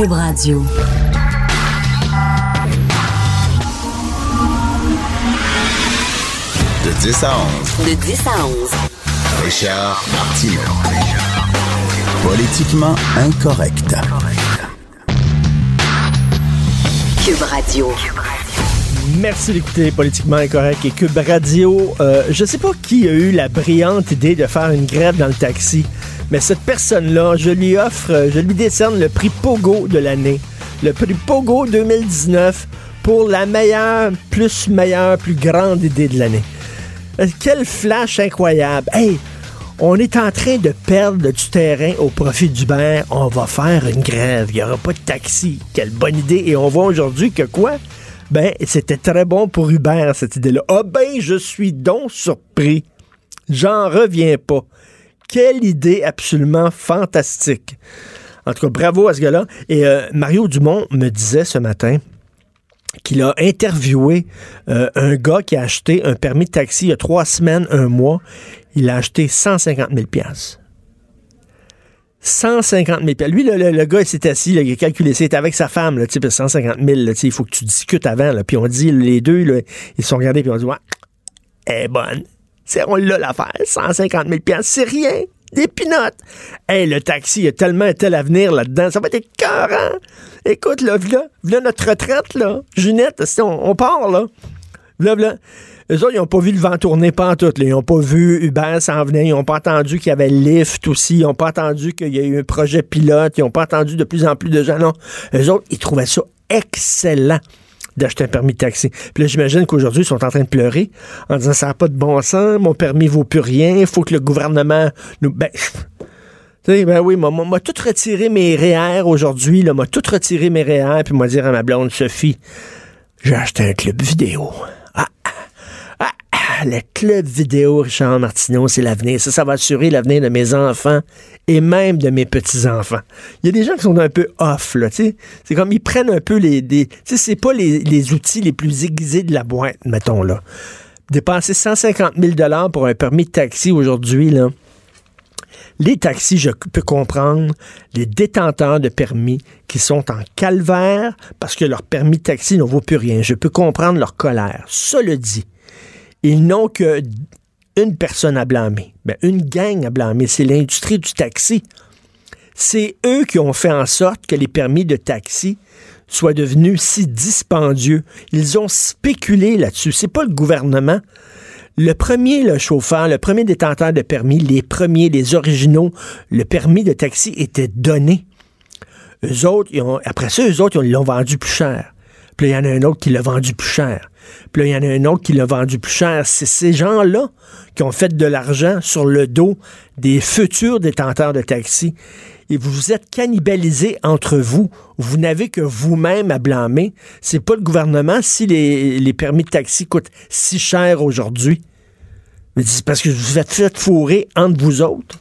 Cube Radio. De 10 à 11. De 10 à 11. Richard Martineau. Politiquement incorrect. Cube Radio. Merci d'écouter Politiquement Incorrect et Cube Radio. Euh, je sais pas qui a eu la brillante idée de faire une grève dans le taxi, mais cette personne-là, je lui offre, euh, je lui décerne le prix Pogo de l'année. Le prix Pogo 2019 pour la meilleure, plus meilleure, plus grande idée de l'année. Euh, Quel flash incroyable. Hey, on est en train de perdre du terrain au profit d'Uber. On va faire une grève. Il n'y aura pas de taxi. Quelle bonne idée. Et on voit aujourd'hui que quoi? Ben, c'était très bon pour Uber, cette idée-là. Ah ben, je suis donc surpris. J'en reviens pas. Quelle idée absolument fantastique. En tout cas, bravo à ce gars-là. Et euh, Mario Dumont me disait ce matin qu'il a interviewé euh, un gars qui a acheté un permis de taxi il y a trois semaines, un mois. Il a acheté 150 000 piastres. 150 000 Lui, le, le- gars, il s'est assis, il a calculé, c'est avec sa femme, là, tu sais, puis 150 000, là, il faut que tu discutes avant. Puis on dit, les deux, ils se sont regardés, puis on dit, ouais, elle est bonne. On l'a l'affaire, 150 000 c'est rien. Des pinottes. Hey, le taxi, il y a tellement un tel avenir là-dedans. Ça va être écœurant. Écoute, là, voilà, voilà notre retraite, là. Junette, on, on part, là. Là, là. Eux autres, ils n'ont pas vu le vent tourner pas en tout. Ils n'ont pas vu Uber s'en venir. Ils n'ont pas entendu qu'il y avait Lyft aussi. Ils n'ont pas entendu qu'il y a eu un projet pilote. Ils n'ont pas entendu de plus en plus de gens. Non. Eux autres, ils trouvaient ça excellent d'acheter un permis de taxi. Puis là, j'imagine qu'aujourd'hui, ils sont en train de pleurer en disant ça n'a pas de bon sens, mon permis vaut plus rien, il faut que le gouvernement nous. Ben, ben oui, m'a- m'a tout retiré mes REER aujourd'hui, là, m'a tout retiré mes REER, puis m'a dire à ma blonde Sophie, j'ai acheté un club vidéo. Ah, le club vidéo, Richard Martineau, c'est l'avenir. Ça, ça va assurer l'avenir de mes enfants et même de mes petits-enfants. Il y a des gens qui sont un peu off, là, tu sais. C'est comme, ils prennent un peu les... Tu sais, c'est pas les, les outils les plus aiguisés de la boîte, mettons, là. Dépenser 150 000 pour un permis de taxi aujourd'hui, là, les taxis, je peux comprendre les détenteurs de permis qui sont en calvaire parce que leur permis de taxi ne vaut plus rien. Je peux comprendre leur colère. Cela dit, ils n'ont que une personne à blâmer. Ben, une gang à blâmer. C'est l'industrie du taxi. C'est eux qui ont fait en sorte que les permis de taxi soient devenus si dispendieux. Ils ont spéculé là-dessus. C'est pas le gouvernement. Le premier le chauffeur, le premier détenteur de permis, les premiers, les originaux, le permis de taxi était donné. Eux autres, après ça, eux autres, ils l'ont vendu plus cher. Puis il y en a un autre qui l'a vendu plus cher. Puis là, il y en a un autre qui l'a vendu plus cher. C'est ces gens-là qui ont fait de l'argent sur le dos des futurs détenteurs de taxi. Et vous vous êtes cannibalisés entre vous. Vous n'avez que vous-même à blâmer. C'est pas le gouvernement si les, les permis de taxi coûtent si cher aujourd'hui. C'est parce que vous vous êtes fait fourrer entre vous autres.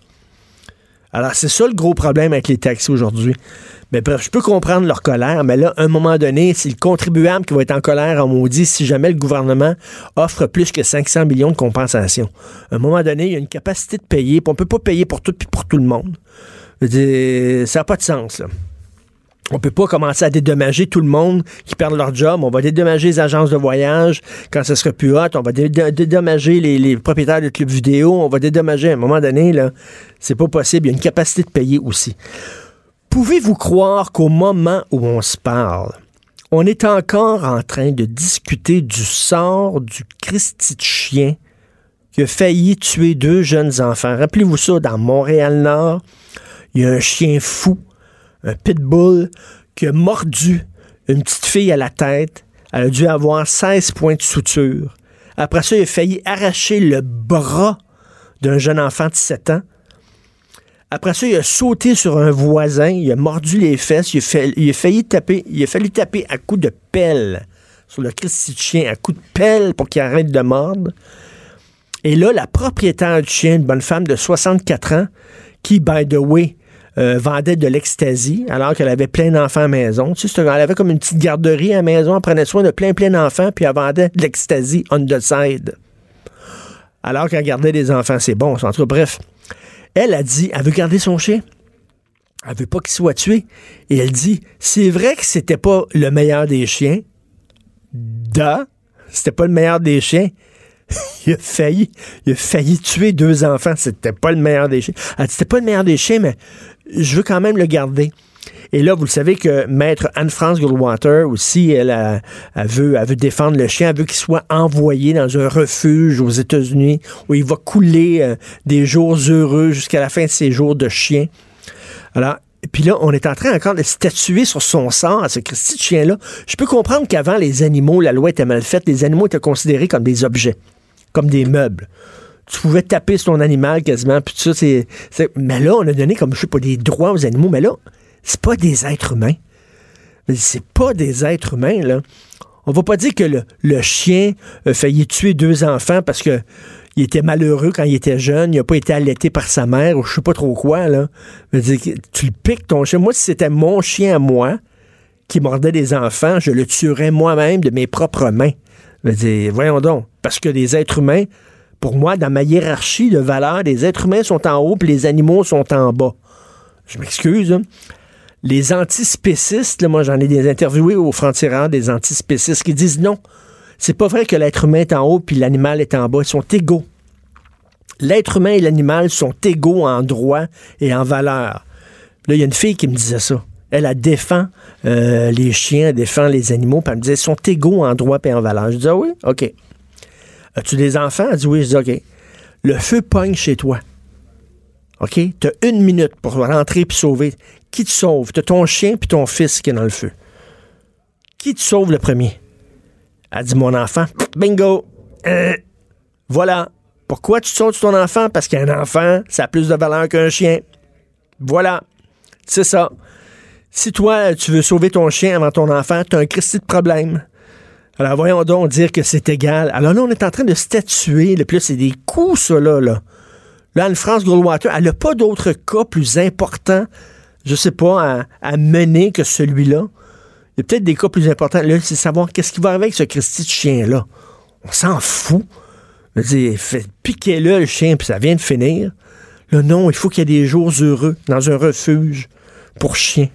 Alors, c'est ça le gros problème avec les taxis aujourd'hui. Mais bref, je peux comprendre leur colère, mais là, à un moment donné, c'est le contribuable qui va être en colère en maudit si jamais le gouvernement offre plus que 500 millions de compensations. À un moment donné, il y a une capacité de payer, puis on peut pas payer pour tout puis pour tout le monde. Dire, ça n'a pas de sens, là. On peut pas commencer à dédommager tout le monde qui perd leur job. On va dédommager les agences de voyage quand ce sera plus hot. On va dé- dédommager les, propriétaires de clubs vidéo. On va dédommager à un moment donné, là. C'est pas possible. Il y a une capacité de payer aussi. Pouvez-vous croire qu'au moment où on se parle, on est encore en train de discuter du sort du Christi chien qui a failli tuer deux jeunes enfants? Rappelez-vous ça, dans Montréal-Nord, il y a un chien fou, un pitbull, qui a mordu une petite fille à la tête. Elle a dû avoir 16 points de suture. Après ça, il a failli arracher le bras d'un jeune enfant de 7 ans. Après ça, il a sauté sur un voisin, il a mordu les fesses, il a, failli taper, il a fallu taper à coups de pelle sur le Christi de chien, à coups de pelle pour qu'il arrête de mordre. Et là, la propriétaire du chien, une bonne femme de 64 ans, qui, by the way, euh, vendait de l'ecstasy alors qu'elle avait plein d'enfants à maison. Tu elle avait comme une petite garderie à maison, elle prenait soin de plein, plein d'enfants, puis elle vendait de l'ecstasy on the side. Alors qu'elle gardait des enfants, c'est bon. En tout bref. Elle a dit, elle veut garder son chien. Elle veut pas qu'il soit tué. Et elle dit, c'est vrai que c'était pas le meilleur des chiens. Da, c'était pas le meilleur des chiens. il a failli, il a failli tuer deux enfants. C'était pas le meilleur des chiens. C'était pas le meilleur des chiens, mais je veux quand même le garder. Et là, vous le savez que maître Anne-France Goldwater aussi, elle, elle veut, elle veut défendre le chien, elle veut qu'il soit envoyé dans un refuge aux États-Unis où il va couler euh, des jours heureux jusqu'à la fin de ses jours de chien. Alors, puis là, on est en train encore de statuer sur son sort à ce Christy de chien-là. Je peux comprendre qu'avant, les animaux, la loi était mal faite, les animaux étaient considérés comme des objets, comme des meubles. Tu pouvais taper sur ton animal quasiment, puis ça, c'est... Mais là, on a donné comme, je sais pas, des droits aux animaux, mais là, c'est pas des êtres humains. C'est pas des êtres humains, là. On va pas dire que le, chien a failli tuer deux enfants parce que il était malheureux quand il était jeune, il n'a pas été allaité par sa mère ou je sais pas trop quoi, là. Tu le piques ton chien. Moi, si c'était mon chien à moi qui mordait des enfants, je le tuerais moi-même de mes propres mains. Veux dire, voyons donc. Parce que les êtres humains, pour moi, dans ma hiérarchie de valeurs, les êtres humains sont en haut puis les animaux sont en bas. Je m'excuse, hein. Les antispécistes, moi j'en ai des interviewés au franc-tireur des antispécistes qui disent non. C'est pas vrai que l'être humain est en haut puis l'animal est en bas. Ils sont égaux. L'être humain et l'animal sont égaux en droit et en valeur. Là, il y a une fille qui me disait ça. Elle, elle défend euh, les chiens, elle défend les animaux, puis elle me disait, ils sont égaux en droit et en valeur. Je dis, ah oui, OK. As-tu des enfants? Elle dit oui. Je dis, OK. Le feu pogne chez toi. OK? Tu as une minute pour rentrer puis sauver. Qui te sauve? Tu ton chien puis ton fils qui est dans le feu. Qui te sauve le premier? Elle dit, mon enfant. Bingo! Euh, voilà. Pourquoi tu sautes ton enfant? Parce qu'un enfant, ça a plus de valeur qu'un chien. Voilà. C'est ça. Si toi, tu veux sauver ton chien avant ton enfant, tu as un Christy de problème. Alors voyons donc dire que c'est égal. Alors là, on est en train de statuer. Puis là, c'est des coups, ça, là. Là, là Anne-France Goldwater, elle n'a pas d'autres cas plus importants, je sais pas, à, mener que celui-là. Il y a peut-être des cas plus importants. Là, c'est savoir qu'est-ce qui va arriver avec ce Christy de chien-là. On s'en fout. Je fait- piquez-le, le chien, puis ça vient de finir. Là, non, il faut qu'il y ait des jours heureux dans un refuge pour chiens.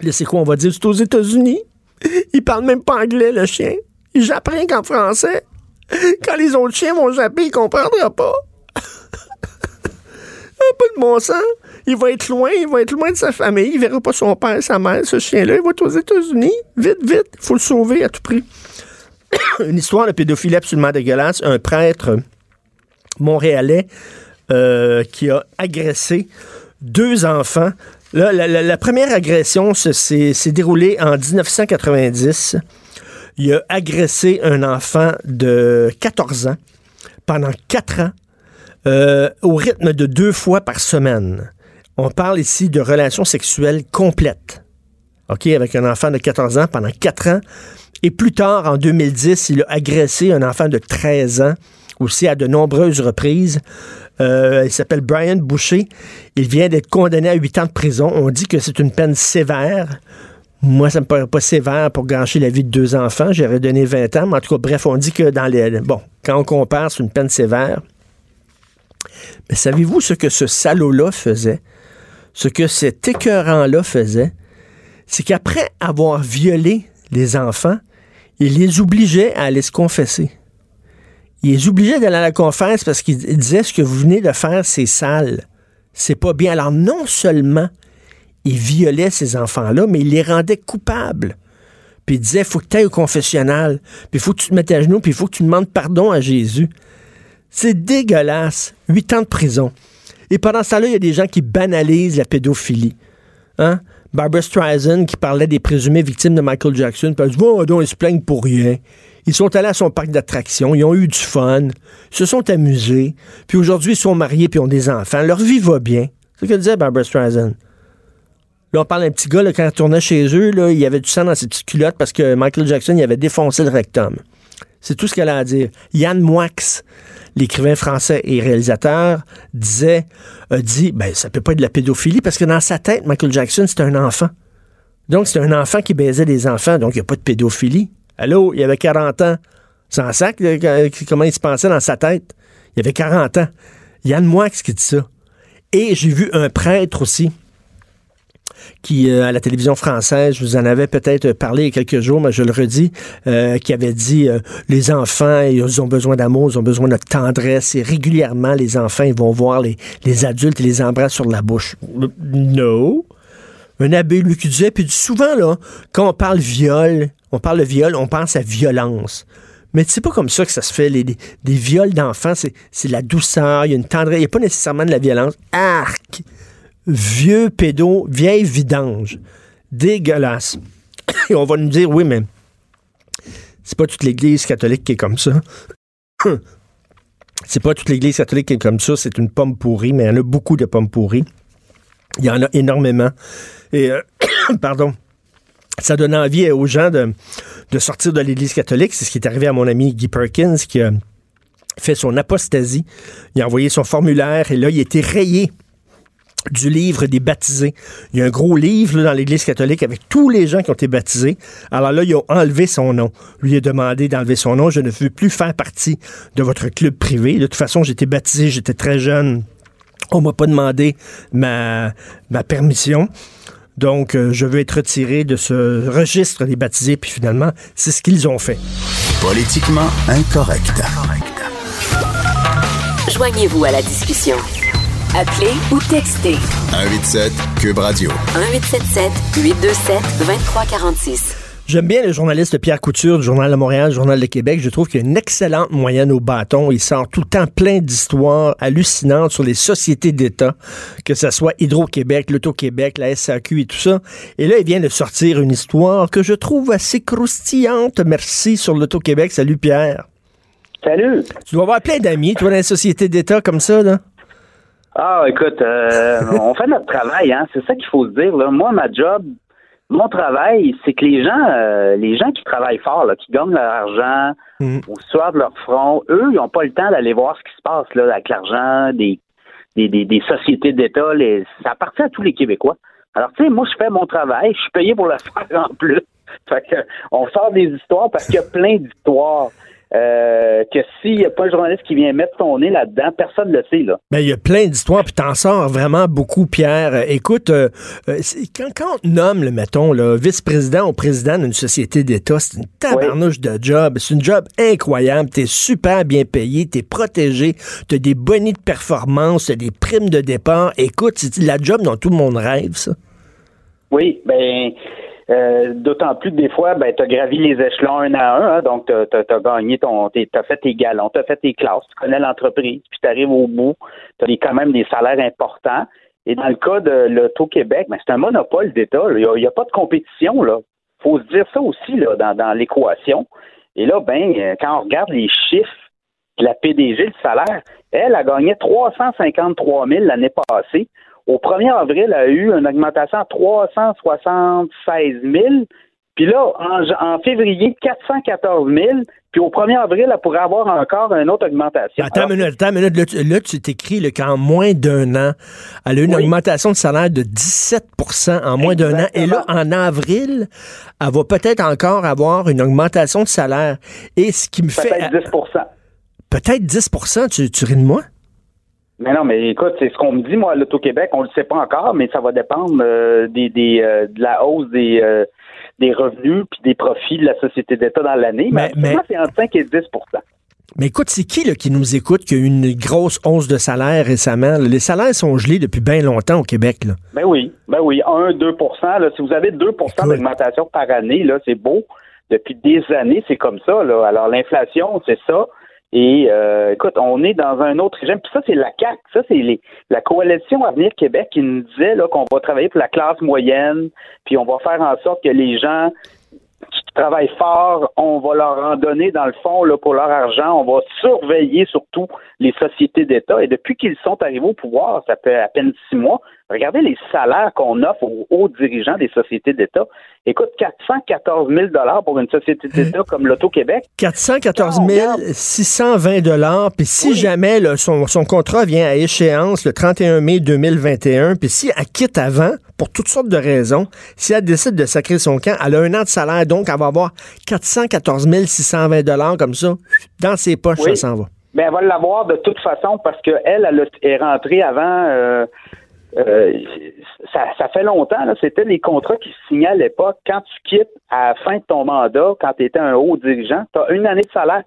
Là, c'est quoi, on va dire? C'est aux États-Unis? Il parle même pas anglais, le chien. Il jappe qu'en français. Quand les autres chiens vont japper, il comprendra pas. Un peu de bon sens. Il va être loin, il va être loin de sa famille. Il verra pas son père, sa mère, ce chien-là. Il va être aux États-Unis. Vite, vite. Il faut le sauver à tout prix. Une histoire de pédophilie absolument dégueulasse. Un prêtre montréalais euh, qui a agressé deux enfants. La, première agression se- s'est déroulée en 1990. Il a agressé un enfant de 14 ans pendant quatre ans euh, au rythme de deux fois par semaine. On parle ici de relations sexuelles complètes. OK, avec un enfant de 14 ans pendant quatre ans. Et plus tard, en 2010, il a agressé un enfant de 13 ans, aussi à de nombreuses reprises. Euh, il s'appelle Brian Boucher. Il vient d'être condamné à 8 ans de prison. On dit que c'est une peine sévère. Moi, ça me paraît pas sévère pour gâcher la vie de deux enfants. J'aurais donné 20 ans. Mais en tout cas, bref, on dit que dans les. Bon, quand on compare, c'est une peine sévère. Mais savez-vous ce que ce salaud-là faisait? Ce que cet écœurant-là faisait? C'est qu'après avoir violé les enfants, il les obligeait à aller se confesser. Il les obligeait d'aller à la confesse parce qu'il disait ce que vous venez de faire, c'est sale. C'est pas bien. Alors, non seulement il violait ces enfants-là, mais il les rendait coupables. Puis il disait, faut que tu ailles au confessionnal, puis il faut que tu te mettes à genoux, puis il faut que tu demandes pardon à Jésus. C'est dégueulasse. Huit ans de prison. Et pendant ce temps-là, il y a des gens qui banalisent la pédophilie. Hein? Barbara Streisand qui parlait des présumées victimes de Michael Jackson, puis elle dit, bon, donc, ils se plaignent pour rien. Ils sont allés à son parc d'attractions, ils ont eu du fun, se sont amusés, puis aujourd'hui, ils sont mariés puis ont des enfants. Leur vie va bien. C'est ce que disait Barbara Streisand. Là, on parle d'un petit gars, quand il retournait chez eux, là, il y avait du sang dans ses petites culottes parce que Michael Jackson, il avait défoncé le rectum. C'est tout ce qu'elle a à dire. Yann Moix, l'écrivain français et réalisateur, disait, a dit, ben, ça peut pas être de la pédophilie parce que dans sa tête, Michael Jackson, c'était un enfant. Donc, c'est un enfant qui baisait des enfants, donc il n'y a pas de pédophilie. Allô, il avait 40 ans. Sans sac, là, quand- comment il se pensait dans sa tête. Il avait 40 ans. Yann Moix qui dit ça. Et j'ai vu un prêtre aussi qui, euh, à la télévision française, je vous en avais peut-être parlé il y a quelques jours, mais je le redis, euh, qui avait dit les enfants, ils ont besoin d'amour, ils ont besoin de tendresse, et régulièrement, les enfants, ils vont voir les, les adultes et les embrasser sur la bouche. Non. Un abbé, lui, qui disait, puis souvent, là, quand on parle viol, on parle de viol, on pense à violence. Mais c'est pas comme ça que ça se fait. Les, viols d'enfants, c'est la douceur, il y a une tendresse, il n'y a pas nécessairement de la violence. Arc! Vieux pédo, vieille vidange. Dégueulasse. Et on va nous dire, oui, mais c'est pas toute l'Église catholique qui est comme ça. c'est pas toute l'Église catholique qui est comme ça, c'est une pomme pourrie, mais il y en a beaucoup de pommes pourries. Il y en a énormément. Et, euh, pardon, ça donne envie aux gens de, sortir de l'Église catholique. C'est ce qui est arrivé à mon ami Guy Perkins, qui a fait son apostasie. Il a envoyé son formulaire et là, il a été rayé du livre des baptisés. Il y a un gros livre dans l'Église catholique avec tous les gens qui ont été baptisés. Alors là, ils ont enlevé son nom. Lui a demandé d'enlever son nom. Je ne veux plus faire partie de votre club privé. De toute façon, j'étais baptisé, j'étais très jeune. On m'a pas demandé ma, ma permission. Donc, euh, je veux être retiré de ce registre des baptisés, puis finalement, c'est ce qu'ils ont fait. Politiquement incorrect. Joignez-vous à la discussion. Appelez ou textez. 187 Cube Radio. 1877 827 2346. J'aime bien le journaliste Pierre Couture du Journal de Montréal, du Journal de Québec. Je trouve qu'il a une excellente moyenne au bâton. Il sort tout le temps plein d'histoires hallucinantes sur les sociétés d'État, que ce soit Hydro-Québec, l'Auto-Québec, la SAQ et tout ça. Et là, il vient de sortir une histoire que je trouve assez croustillante. Merci sur l'Auto-Québec. Salut Pierre. Salut. Tu dois avoir plein d'amis, toi, dans les sociétés d'État comme ça, là. Ah, écoute, euh, on fait notre travail, hein. C'est ça qu'il faut se dire. Là. Moi, ma job, mon travail, c'est que les gens, euh, les gens qui travaillent fort, là, qui gagnent leur argent mm. au soir de leur front, eux, ils n'ont pas le temps d'aller voir ce qui se passe là, avec l'argent des, des, des, sociétés d'État. Les, ça appartient à tous les Québécois. Alors, tu sais, moi, je fais mon travail, je suis payé pour le faire en plus. Fait que, on sort des histoires parce qu'il y a plein d'histoires. Euh, que s'il n'y a pas un journaliste qui vient mettre son nez là-dedans, personne ne le sait. Là. Ben, il y a plein d'histoires, puis t'en sors vraiment beaucoup, Pierre. Euh, écoute, euh, quand, quand, on nomme, le, mettons, vice-président ou président d'une société d'État, c'est une tabarnouche de job. C'est une job incroyable. T'es super bien payé, t'es protégé, t'as des bonnies de performance, t'as des primes de départ. Écoute, c'est la job dont tout le monde rêve, ça. Oui, ben euh, d'autant plus que des fois, ben, tu as gravi les échelons un à un, hein, donc tu as, gagné ton. Tu fait tes galons, tu as fait tes classes, tu connais l'entreprise, puis tu arrives au bout, tu as quand même des salaires importants. Et dans le cas de l'Auto-Québec, ben, c'est un monopole d'État. Il n'y a, pas de compétition. là. faut se dire ça aussi là, dans, dans l'équation. Et là, ben, quand on regarde les chiffres la PDG, le salaire, elle a gagné 353 000 l'année passée. Au 1er avril, elle a eu une augmentation à 376 000. Puis là, en, février, 414 000. Puis au 1er avril, elle pourrait avoir encore une autre augmentation. Attends une minute, attends une minute. Là, tu t'écris qu'en moins d'un an, elle a eu une augmentation de salaire de 17% en moins d'un an. Et là, en avril, elle va peut-être encore avoir une augmentation de salaire. Et ce qui me fait... Peut-être 10% Peut-être 10 tu, tu ris de moi? Mais non, mais écoute, c'est ce qu'on me dit, moi, à l'Auto-Québec, on le sait pas encore, mais ça va dépendre euh, des, des euh, de la hausse des, euh, des revenus puis des profits de la société d'État dans l'année. Mais, mais c'est entre 5 et 10% mais écoute, c'est qui là, qui nous écoute qui a eu une grosse hausse de salaire récemment? Les salaires sont gelés depuis bien longtemps au Québec. Là. Ben oui, ben oui, 1, 2 là, Si vous avez 2% d'augmentation par année, là, c'est beau. Depuis des années, c'est comme ça. Là. Alors l'inflation, c'est ça. Et euh, écoute, on est dans un autre régime. Puis ça, c'est la CAC. Ça, c'est la coalition Avenir Québec qui nous disait là, qu'on va travailler pour la classe moyenne, puis on va faire en sorte que les gens qui travaillent fort, on va leur en donner dans le fond là, pour leur argent. On va surveiller surtout les sociétés d'État. Et depuis qu'ils sont arrivés au pouvoir, ça fait à peine six mois, regardez les salaires qu'on offre aux hauts dirigeants des sociétés d'État. Écoute, 414 000 pour une société d'État comme l'Auto-Québec. 414 620 Puis si jamais son, son, contrat vient à échéance le 31 mai 2021, puis si elle quitte avant, pour toutes sortes de raisons, si elle décide de sacrer son camp, elle a un an de salaire, donc elle va avoir 414 620 comme ça. Dans ses poches, ça s'en va. Mais ben, elle va l'avoir de toute façon parce qu'elle, elle est rentrée avant... Euh, euh, ça, ça, fait longtemps, c'était les contrats qui se signaient à l'époque. Quand tu quittes à la fin de ton mandat, quand tu étais un haut dirigeant, tu as une année de salaire.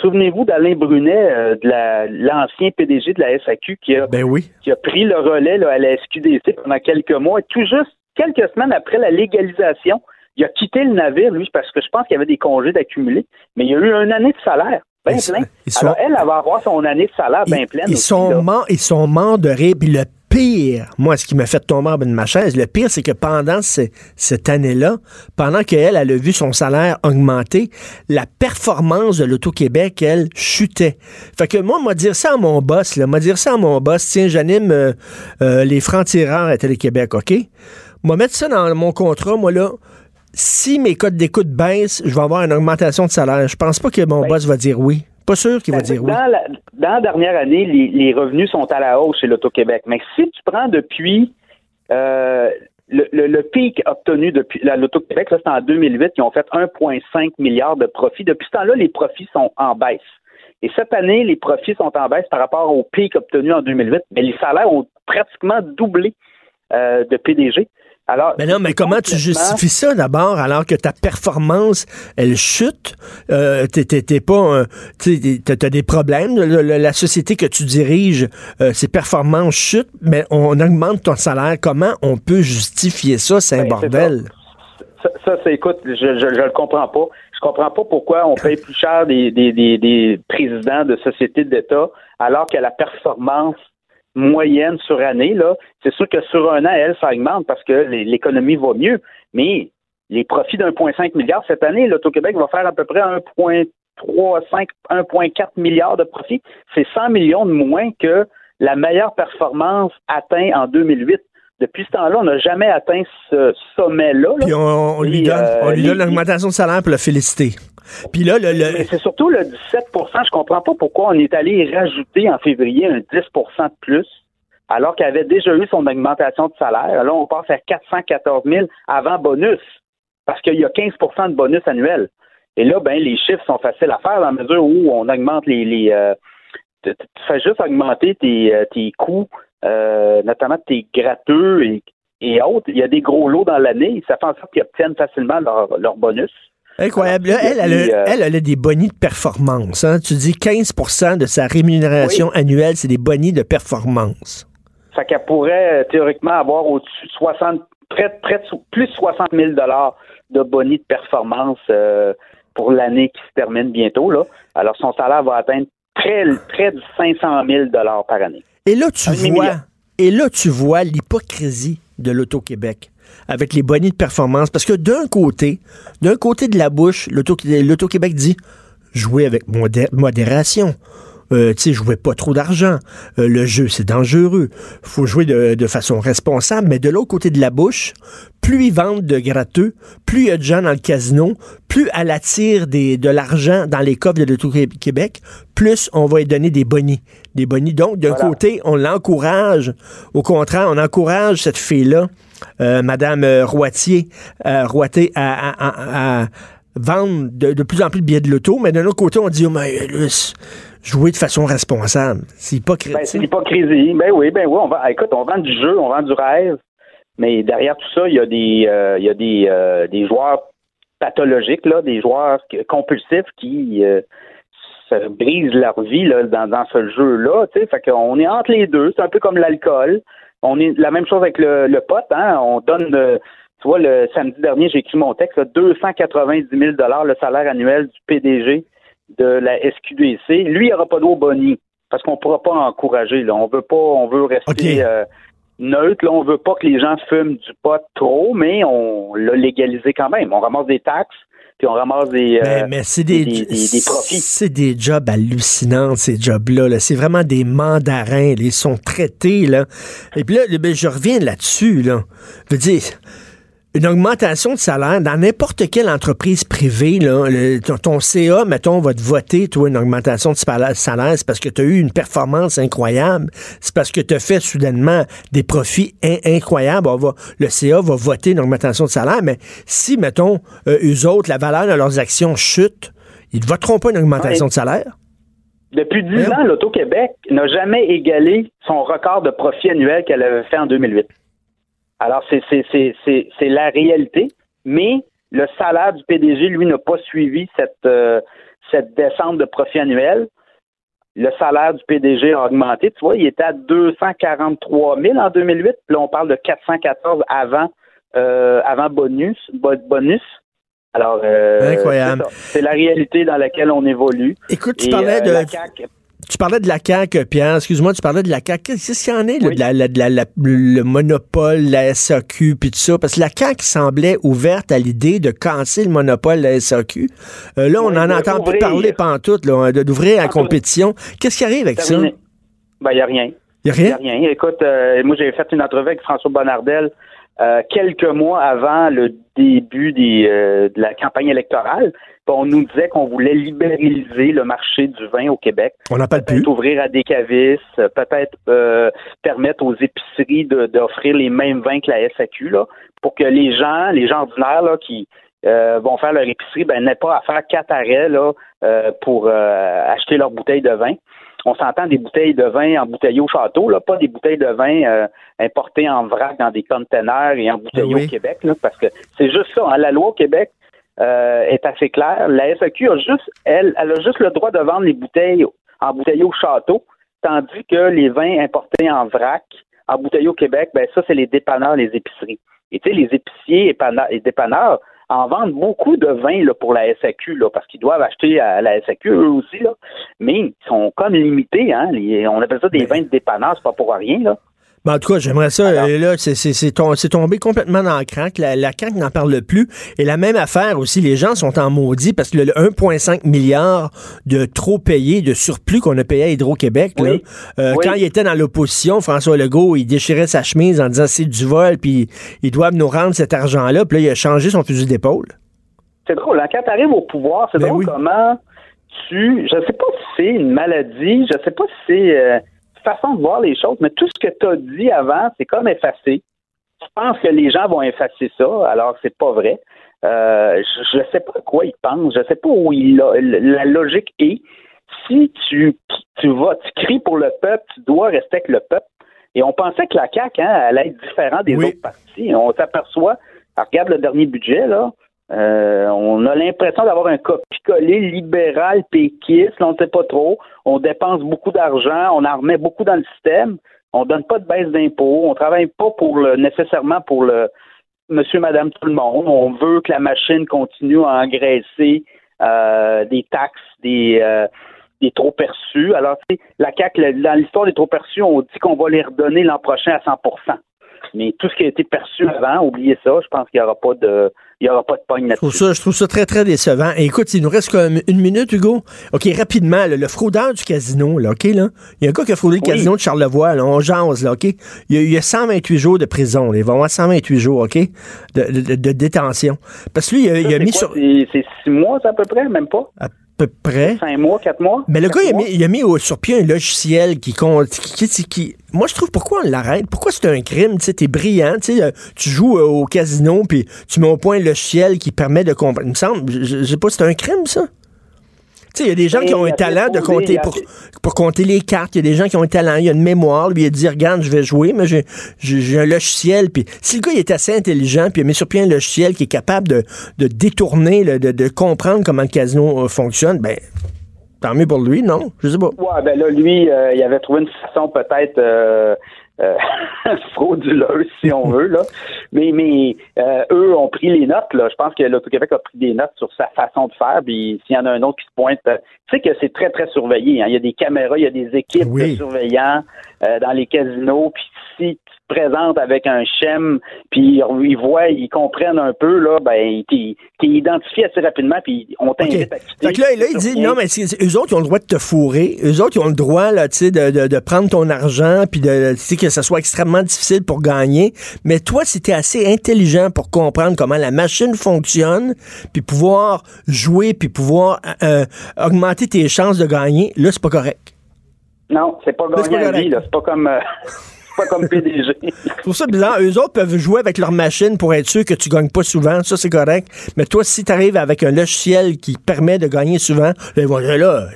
Souvenez-vous d'Alain Brunet, euh, de l'ancien PDG de la SAQ, qui a, ben oui. qui a pris le relais là, à la SQDC pendant quelques mois. Et tout juste quelques semaines après la légalisation, il a quitté le navire, lui, parce que je pense qu'il y avait des congés d'accumuler, mais il y a eu une année de salaire. Bien plein. Alors, elle, elle va avoir son année de salaire bien pleine. Ils, sont morts, ils sont morts de rire. Puis le pire, moi, ce qui m'a fait tomber en bas de ma chaise, le pire, c'est que pendant cette année-là, pendant qu'elle, elle a vu son salaire augmenter, la performance de l'Auto-Québec, elle, chutait. Fait que moi, m'a dire ça à mon boss, là, m'a dire ça à mon boss, tiens, j'anime euh, euh, les francs-tireurs à Télé-Québec, OK? Moi, mettre ça dans mon contrat, moi, là, si mes codes d'écoute baissent, je vais avoir une augmentation de salaire. Je pense pas que mon ben, boss va dire oui. Pas sûr qu'il va dire oui. La, dans la dernière année, les, revenus sont à la hausse chez l'Auto-Québec. Mais si tu prends depuis euh, le, pic obtenu depuis l'Auto-Québec, ça c'est en 2008, ils ont fait 1,5 milliard de profits. Depuis ce temps-là, les profits sont en baisse. Et cette année, les profits sont en baisse par rapport au pic obtenu en 2008, mais les salaires ont pratiquement doublé euh, de PDG mais non, mais comment tu justifies ça d'abord alors que ta performance, elle chute? Euh, t'es pas t'as des problèmes. la société que tu diriges, euh, ses performances chutent, mais on augmente ton salaire. Comment on peut justifier ça? C'est un ben, bordel. Ça, c'est écoute, je, je, le comprends pas. Je comprends pas pourquoi on paye plus cher des, des, des, des présidents de sociétés d'État alors que la performance moyenne sur année, là, c'est sûr que sur un an, elle, ça augmente parce que l'économie va mieux. Mais les profits d'1,5 milliard cette année, l'Auto-Québec va faire à peu près 1,35, 1,4 milliard de profits. C'est 100 millions de moins que la meilleure performance atteinte en 2008. Depuis ce temps-là, on n'a jamais atteint ce sommet-là. Puis on, lui donne, on lui donne euh, l'augmentation de salaire pour le féliciter. Puis le, c'est surtout le 17% Je comprends pas pourquoi on est allé rajouter en février un 10% de plus, alors qu'il avait déjà eu son augmentation de salaire. Là, on passe à 414 000 avant bonus, parce qu'il y a 15% de bonus annuel. Et là, ben, les chiffres sont faciles à faire dans la mesure où on augmente les. euh, tu fais juste augmenter tes, euh, coûts, euh, notamment tes gratteux et, autres. Il y a des gros lots dans l'année. Ça fait en sorte qu'ils obtiennent facilement leur bonus. Incroyable. elle, elle, elle, a des bonnies de performance. Hein. Tu dis 15% de sa rémunération annuelle, c'est des bonnies de performance. Ça qu'elle pourrait euh, théoriquement avoir au-dessus de 60, près, près de plus de 60 000 de bonnies de performance euh, pour l'année qui se termine bientôt. Là. Alors, son salaire va atteindre près, près de 500 000 par année. Et là, tu vois, et là, tu vois l'hypocrisie de l'Auto-Québec avec les bonnets de performance. Parce que d'un côté, d'un côté de la bouche, l'Auto-Québec dit jouer avec modération. Euh, tu sais, jouer pas trop d'argent. Euh, le jeu, c'est dangereux. faut jouer de, façon responsable. Mais de l'autre côté de la bouche, plus ils vendent de gratteux, plus il y a de gens dans le casino, plus elle attire des, de l'argent dans les coffres de l'Auto-Québec, plus on va lui donner des bonnies. Des bonnies. Donc, d'un côté, on l'encourage. Au contraire, on encourage cette fille-là euh, Madame euh, Roitier, euh, Roitier à, vendre de, plus en plus de billets de loto, mais d'un autre côté, on dit, oh, mais, jouer de façon responsable. C'est hypocrisie. Ben, c'est hypocrisie. Ben oui, ben oui. On va, écoute, on vend du jeu, on vend du rêve, mais derrière tout ça, il y a des, il y a des, des joueurs pathologiques, là, des joueurs compulsifs qui se brisent leur vie là, dans, dans ce jeu-là. Fait qu'on est entre les deux. C'est un peu comme l'alcool. On est la même chose avec le, le pote, hein? On donne, euh, tu vois, le samedi dernier, j'ai écrit mon texte, 290 000 le salaire annuel du PDG de la SQDC. Lui, il aura pas d'eau bonnie parce qu'on pourra pas encourager. Là. On veut pas, on veut rester euh, neutre. Là, on veut pas que les gens fument du pot trop, mais on l'a légalisé quand même. On ramasse des taxes puis on ramasse des, euh, mais, c'est des, profits. C'est des jobs hallucinants, ces jobs-là. c'est vraiment des mandarins. Ils sont traités, là. Et puis là, ben, je reviens là-dessus, là. Je veux dire, une augmentation de salaire dans n'importe quelle entreprise privée, là, ton, CA, mettons, va te voter, toi, une augmentation de salaire, c'est parce que tu as eu une performance incroyable, c'est parce que tu as fait soudainement des profits incroyables. le CA va voter une augmentation de salaire, mais si, mettons, euh, eux autres, la valeur de leurs actions chute, ils ne voteront pas une augmentation de salaire? Depuis 10 ans, l'Auto-Québec n'a jamais égalé son record de profit annuel qu'elle avait fait en 2008. Alors, c'est la réalité, mais le salaire du PDG, lui, n'a pas suivi cette, euh, cette descente de profit annuel. Le salaire du PDG a augmenté. Tu vois, il était à 243 000 en 2008. Puis là, on parle de 414 avant, euh, avant bonus. bonus. Alors, euh, Incroyable. C'est la réalité dans laquelle on évolue. Écoute, tu parlais de. Tu parlais de la CAQ, Pierre. Excuse-moi, tu parlais de la CAQ. Qu'est-ce qu'il y en est, de le monopole, la SAQ, puis tout ça? Parce que la CAQ semblait ouverte à l'idée de casser le monopole de la SAQ. Euh, là, on en entend plus parler pantoute, d'ouvrir la compétition. Qu'est-ce qui arrive avec ça? Ben, il n'y a rien. Il n'y a rien? Y a rien. Écoute, euh, moi, j'ai fait une entrevue avec François Bonnardel euh, quelques mois avant le début de la campagne électorale on nous disait qu'on voulait libéraliser le marché du vin au Québec. On n'a pas peut ouvrir à des cavistes, peut-être euh, permettre aux épiceries d'offrir les mêmes vins que la SAQ, là, pour que les gens, les gens ordinaires là, qui euh, vont faire leur épicerie, ben, n'aient pas à faire quatre arrêts là, euh, pour acheter leur bouteille de vin. On s'entend des bouteilles de vin embouteillées au château, là, pas des bouteilles de vin importées en vrac dans des conteneurs et embouteillées ben au Québec, là, parce que c'est juste ça. Hein, la loi au Québec, euh, est assez claire. La SAQ a juste, elle, elle a juste le droit de vendre les bouteilles en bouteilles au château, tandis que les vins importés en vrac, en bouteille au Québec, ben ça, c'est les dépanneurs, les épiceries. Et tu sais, les épiciers et dépanneurs en vendent beaucoup de vins là, pour la SAQ, là, parce qu'ils doivent acheter à la SAQ eux aussi, là. mais ils sont comme limités. Hein, on appelle ça des vins de dépanneurs, c'est pas pour rien. Là. Ben, en tout cas, j'aimerais ça. Euh, là, c'est tombé complètement dans le crack. La, la n'en parle plus. Et la même affaire aussi, les gens sont en maudit parce que le, 1,5 milliard de trop payés, de surplus qu'on a payé à Hydro-Québec, euh, quand il était dans l'opposition, François Legault, il déchirait sa chemise en disant c'est du vol, puis ils doivent nous rendre cet argent-là. Puis là, il a changé son fusil d'épaule. C'est drôle. Hein? Quand tu arrives au pouvoir, c'est ben drôle comment tu. Je sais pas si c'est une maladie, je sais pas si c'est. Euh, façon de voir les choses, mais tout ce que tu as dit avant, c'est comme effacé. Je pense que les gens vont effacer ça, alors c'est pas vrai. Euh, je ne sais pas à quoi ils pensent, je ne sais pas où il la logique est. Si tu, tu vas, tu cries pour le peuple, tu dois rester avec le peuple. Et on pensait que la CAQ, hein, allait être différente des autres partis. On s'aperçoit, regarde le dernier budget, là, euh, on a l'impression d'avoir un copie-collé libéral péquiste, on ne sait pas trop. On dépense beaucoup d'argent, on en remet beaucoup dans le système. On donne pas de baisse d'impôts, on travaille pas pour le nécessairement pour le monsieur, madame, tout le monde. On veut que la machine continue à engraisser euh, des taxes, des, euh, des trop perçus. Alors, la CAQ, dans l'histoire des trop perçus, on dit qu'on va les redonner l'an prochain à 100 mais tout ce qui a été perçu avant, oubliez ça, je pense qu'il n'y aura pas de il y aura pas de pogne là-dessus. Je trouve, ça, je trouve ça très, très décevant. Et écoute, il nous reste comme une minute, Hugo. OK, rapidement, le fraudeur du casino, là, OK, là. Il y a un gars qui a fraudé le casino de Charlevoix, là, on jase, là, OK? Il y, a, 128 jours de prison, Il va avoir 128 jours, OK, de, de, détention. Parce que lui, il a, mis sur... C'est six mois, à peu près, même pas? Peu près. Cinq mois, quatre mois? Mais le gars, il a, mis, au, sur pied un logiciel qui compte. Qui, moi, je trouve pourquoi on l'arrête? Pourquoi c'est un crime? Tu sais, t'es brillant, tu euh, tu joues euh, au casino, puis tu mets au point un logiciel qui permet de comprendre. Il me semble, je sais pas, c'est un crime, ça? Tu sais, il y a des gens qui ont un talent de compter pour, pour compter les cartes. Il y a des gens qui ont un talent. Il y a une mémoire. Lui, il a dit, regarde, je vais jouer, mais j'ai un logiciel. Puis si le gars il est assez intelligent, puis il a mis sur pied un logiciel qui est capable de, de détourner, de, de, comprendre comment le casino euh, fonctionne, ben tant mieux pour lui, non? Je sais pas. Ouais, ben là, lui, euh, il avait trouvé une façon peut-être euh, euh, frauduleuse, si on veut. Là. Mais, mais euh, eux ont pris les notes. Là. Je pense que l'Auto-Québec a pris des notes sur sa façon de faire. Puis s'il y en a un autre qui se pointe, euh, tu sais que c'est très, très surveillé. Hein. Il y a des caméras, il y a des équipes de surveillants dans les casinos. Puis si présente avec un chem, puis ils voient, ils comprennent un peu, là, ben, t'es identifié assez rapidement, puis on t'invite à quitter. Fait que là, là il dit, non, mais eux autres, ils ont le droit de te fourrer. Eux autres, ils ont le droit, là, tu sais, de, de, de, prendre ton argent, puis de, tu sais, que ça soit extrêmement difficile pour gagner. Mais toi, si t'es assez intelligent pour comprendre comment la machine fonctionne, puis pouvoir jouer, puis pouvoir euh, augmenter tes chances de gagner, là, c'est pas correct. Non, c'est pas gagner là. C'est pas comme... Euh, pas comme PDG. Je trouve ça bizarre. Eux autres peuvent jouer avec leur machine pour être sûr que tu gagnes pas souvent. Ça, c'est correct. Mais toi, si tu arrives avec un logiciel qui permet de gagner souvent, ben voilà, là.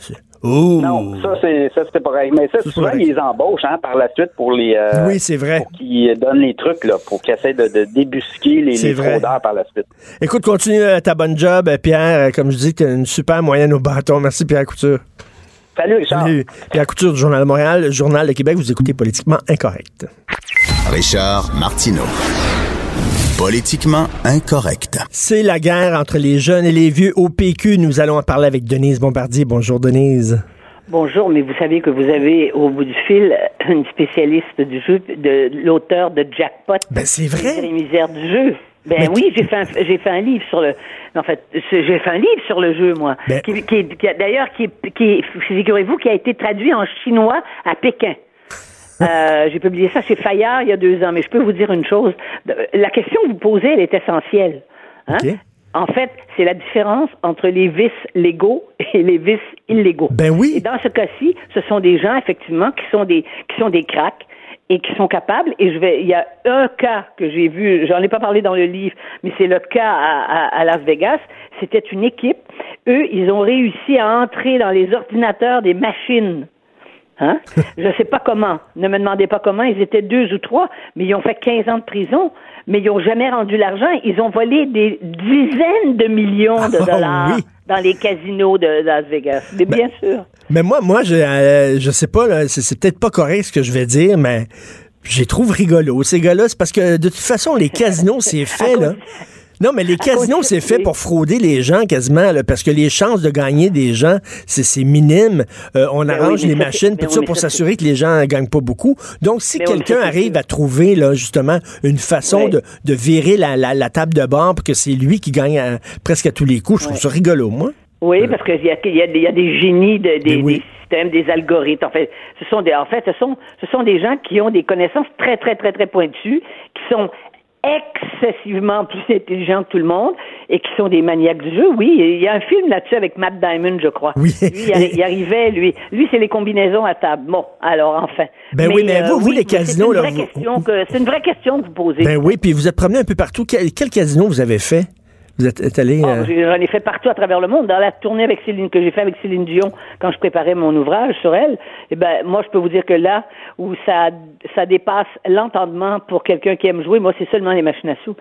Non, ça, c'est ça c'est pareil. Mais ça, c'est souvent, ils les embauchent hein, par la suite pour les. euh, Oui, c'est vrai. Qu'ils donnent les trucs, là, pour qu'ils essaient de, de débusquer les, les fraudeurs par la suite. Écoute, continue euh, ta bonne job, euh, Pierre. Comme je dis, tu as une super moyenne au bâton. Merci, Pierre Couture. Salut, Richard. Salut. Pierre Couture du Journal de Montréal, le Journal de Québec. Vous écoutez Politiquement Incorrect. Richard Martineau. Politiquement incorrect. C'est la guerre entre les jeunes et les vieux au PQ. Nous allons en parler avec Denise Bombardier. Bonjour, Denise. Bonjour, mais vous savez que vous avez au bout du fil une spécialiste du jeu, de l'auteur de Jackpot. Ben, c'est vrai. Les misères du jeu. Ben oui, j'ai fait un, j'ai fait un livre sur le. En fait, j'ai fait un livre sur le jeu, moi. Ben- Qui, qui, d'ailleurs, qui, qui figurez-vous, qui a été traduit en chinois à Pékin. Euh, j'ai publié ça chez Fayard il y a deux ans, mais je peux vous dire une chose. La question que vous posez, elle est essentielle. Hein? En fait, c'est la différence entre les vices légaux et les vices illégaux. Ben oui. Et dans ce cas-ci, ce sont des gens effectivement qui sont des qui sont des cracks et qui sont capables. Et je vais, il y a un cas que j'ai vu, j'en ai pas parlé dans le livre, mais c'est le cas à, à- à Las Vegas. C'était une équipe. Eux, ils ont réussi à entrer dans les ordinateurs des machines. Hein? Je sais pas comment. Ne me demandez pas comment. Ils étaient deux ou trois, mais ils ont fait 15 ans de prison. Mais ils ont jamais rendu l'argent. Ils ont volé des dizaines de millions de Ah, dollars oui. Dans les casinos de Las Vegas. Mais bien sûr. Mais moi, moi, je, euh, je sais pas, là, c'est, c'est peut-être pas correct ce que je vais dire, mais je les trouve rigolos. Ces gars-là, c'est parce que de toute façon, les casinos, c'est fait, là. Non, mais les casinos, c'est fait pour frauder les gens quasiment, là, parce que les chances de gagner des gens, c'est, c'est minime. Euh, on Ben arrange oui, les machines, c'est- tout ça pour s'assurer que les gens ne gagnent pas beaucoup. Donc, si oui, mais quelqu'un arrive à trouver, là, justement, une façon de, de virer la, la, la table de bord pour que c'est lui qui gagne à- presque à tous les coups, je trouve ça rigolo, moi. Oui, parce qu'il y a, y, a, y a des génies de- des, systèmes, des algorithmes. En fait, ce sont des, en fait, ce sont, ce sont des gens qui ont des connaissances très, très, très, très pointues, qui sont excessivement plus intelligents que tout le monde et qui sont des maniaques du jeu. Oui, il y a un film là-dessus avec Matt Diamond, je crois. Oui. Lui, il, arri- il arrivait, lui, lui, c'est les combinaisons à table. Bon, alors enfin. Ben oui, mais vous, vous, les casinos, c'est là, une vraie vous- question que c'est une vraie question que vous posez. Ben oui, puis vous êtes promené un peu partout. Quel, quel casino vous avez fait? Vous êtes, êtes allé... Oh, euh, J'en ai fait partout à travers le monde. Dans la tournée avec Céline que j'ai fait avec Céline Dion quand je préparais mon ouvrage sur elle, eh ben moi je peux vous dire que là où ça ça dépasse l'entendement pour quelqu'un qui aime jouer, moi c'est seulement les machines à sous.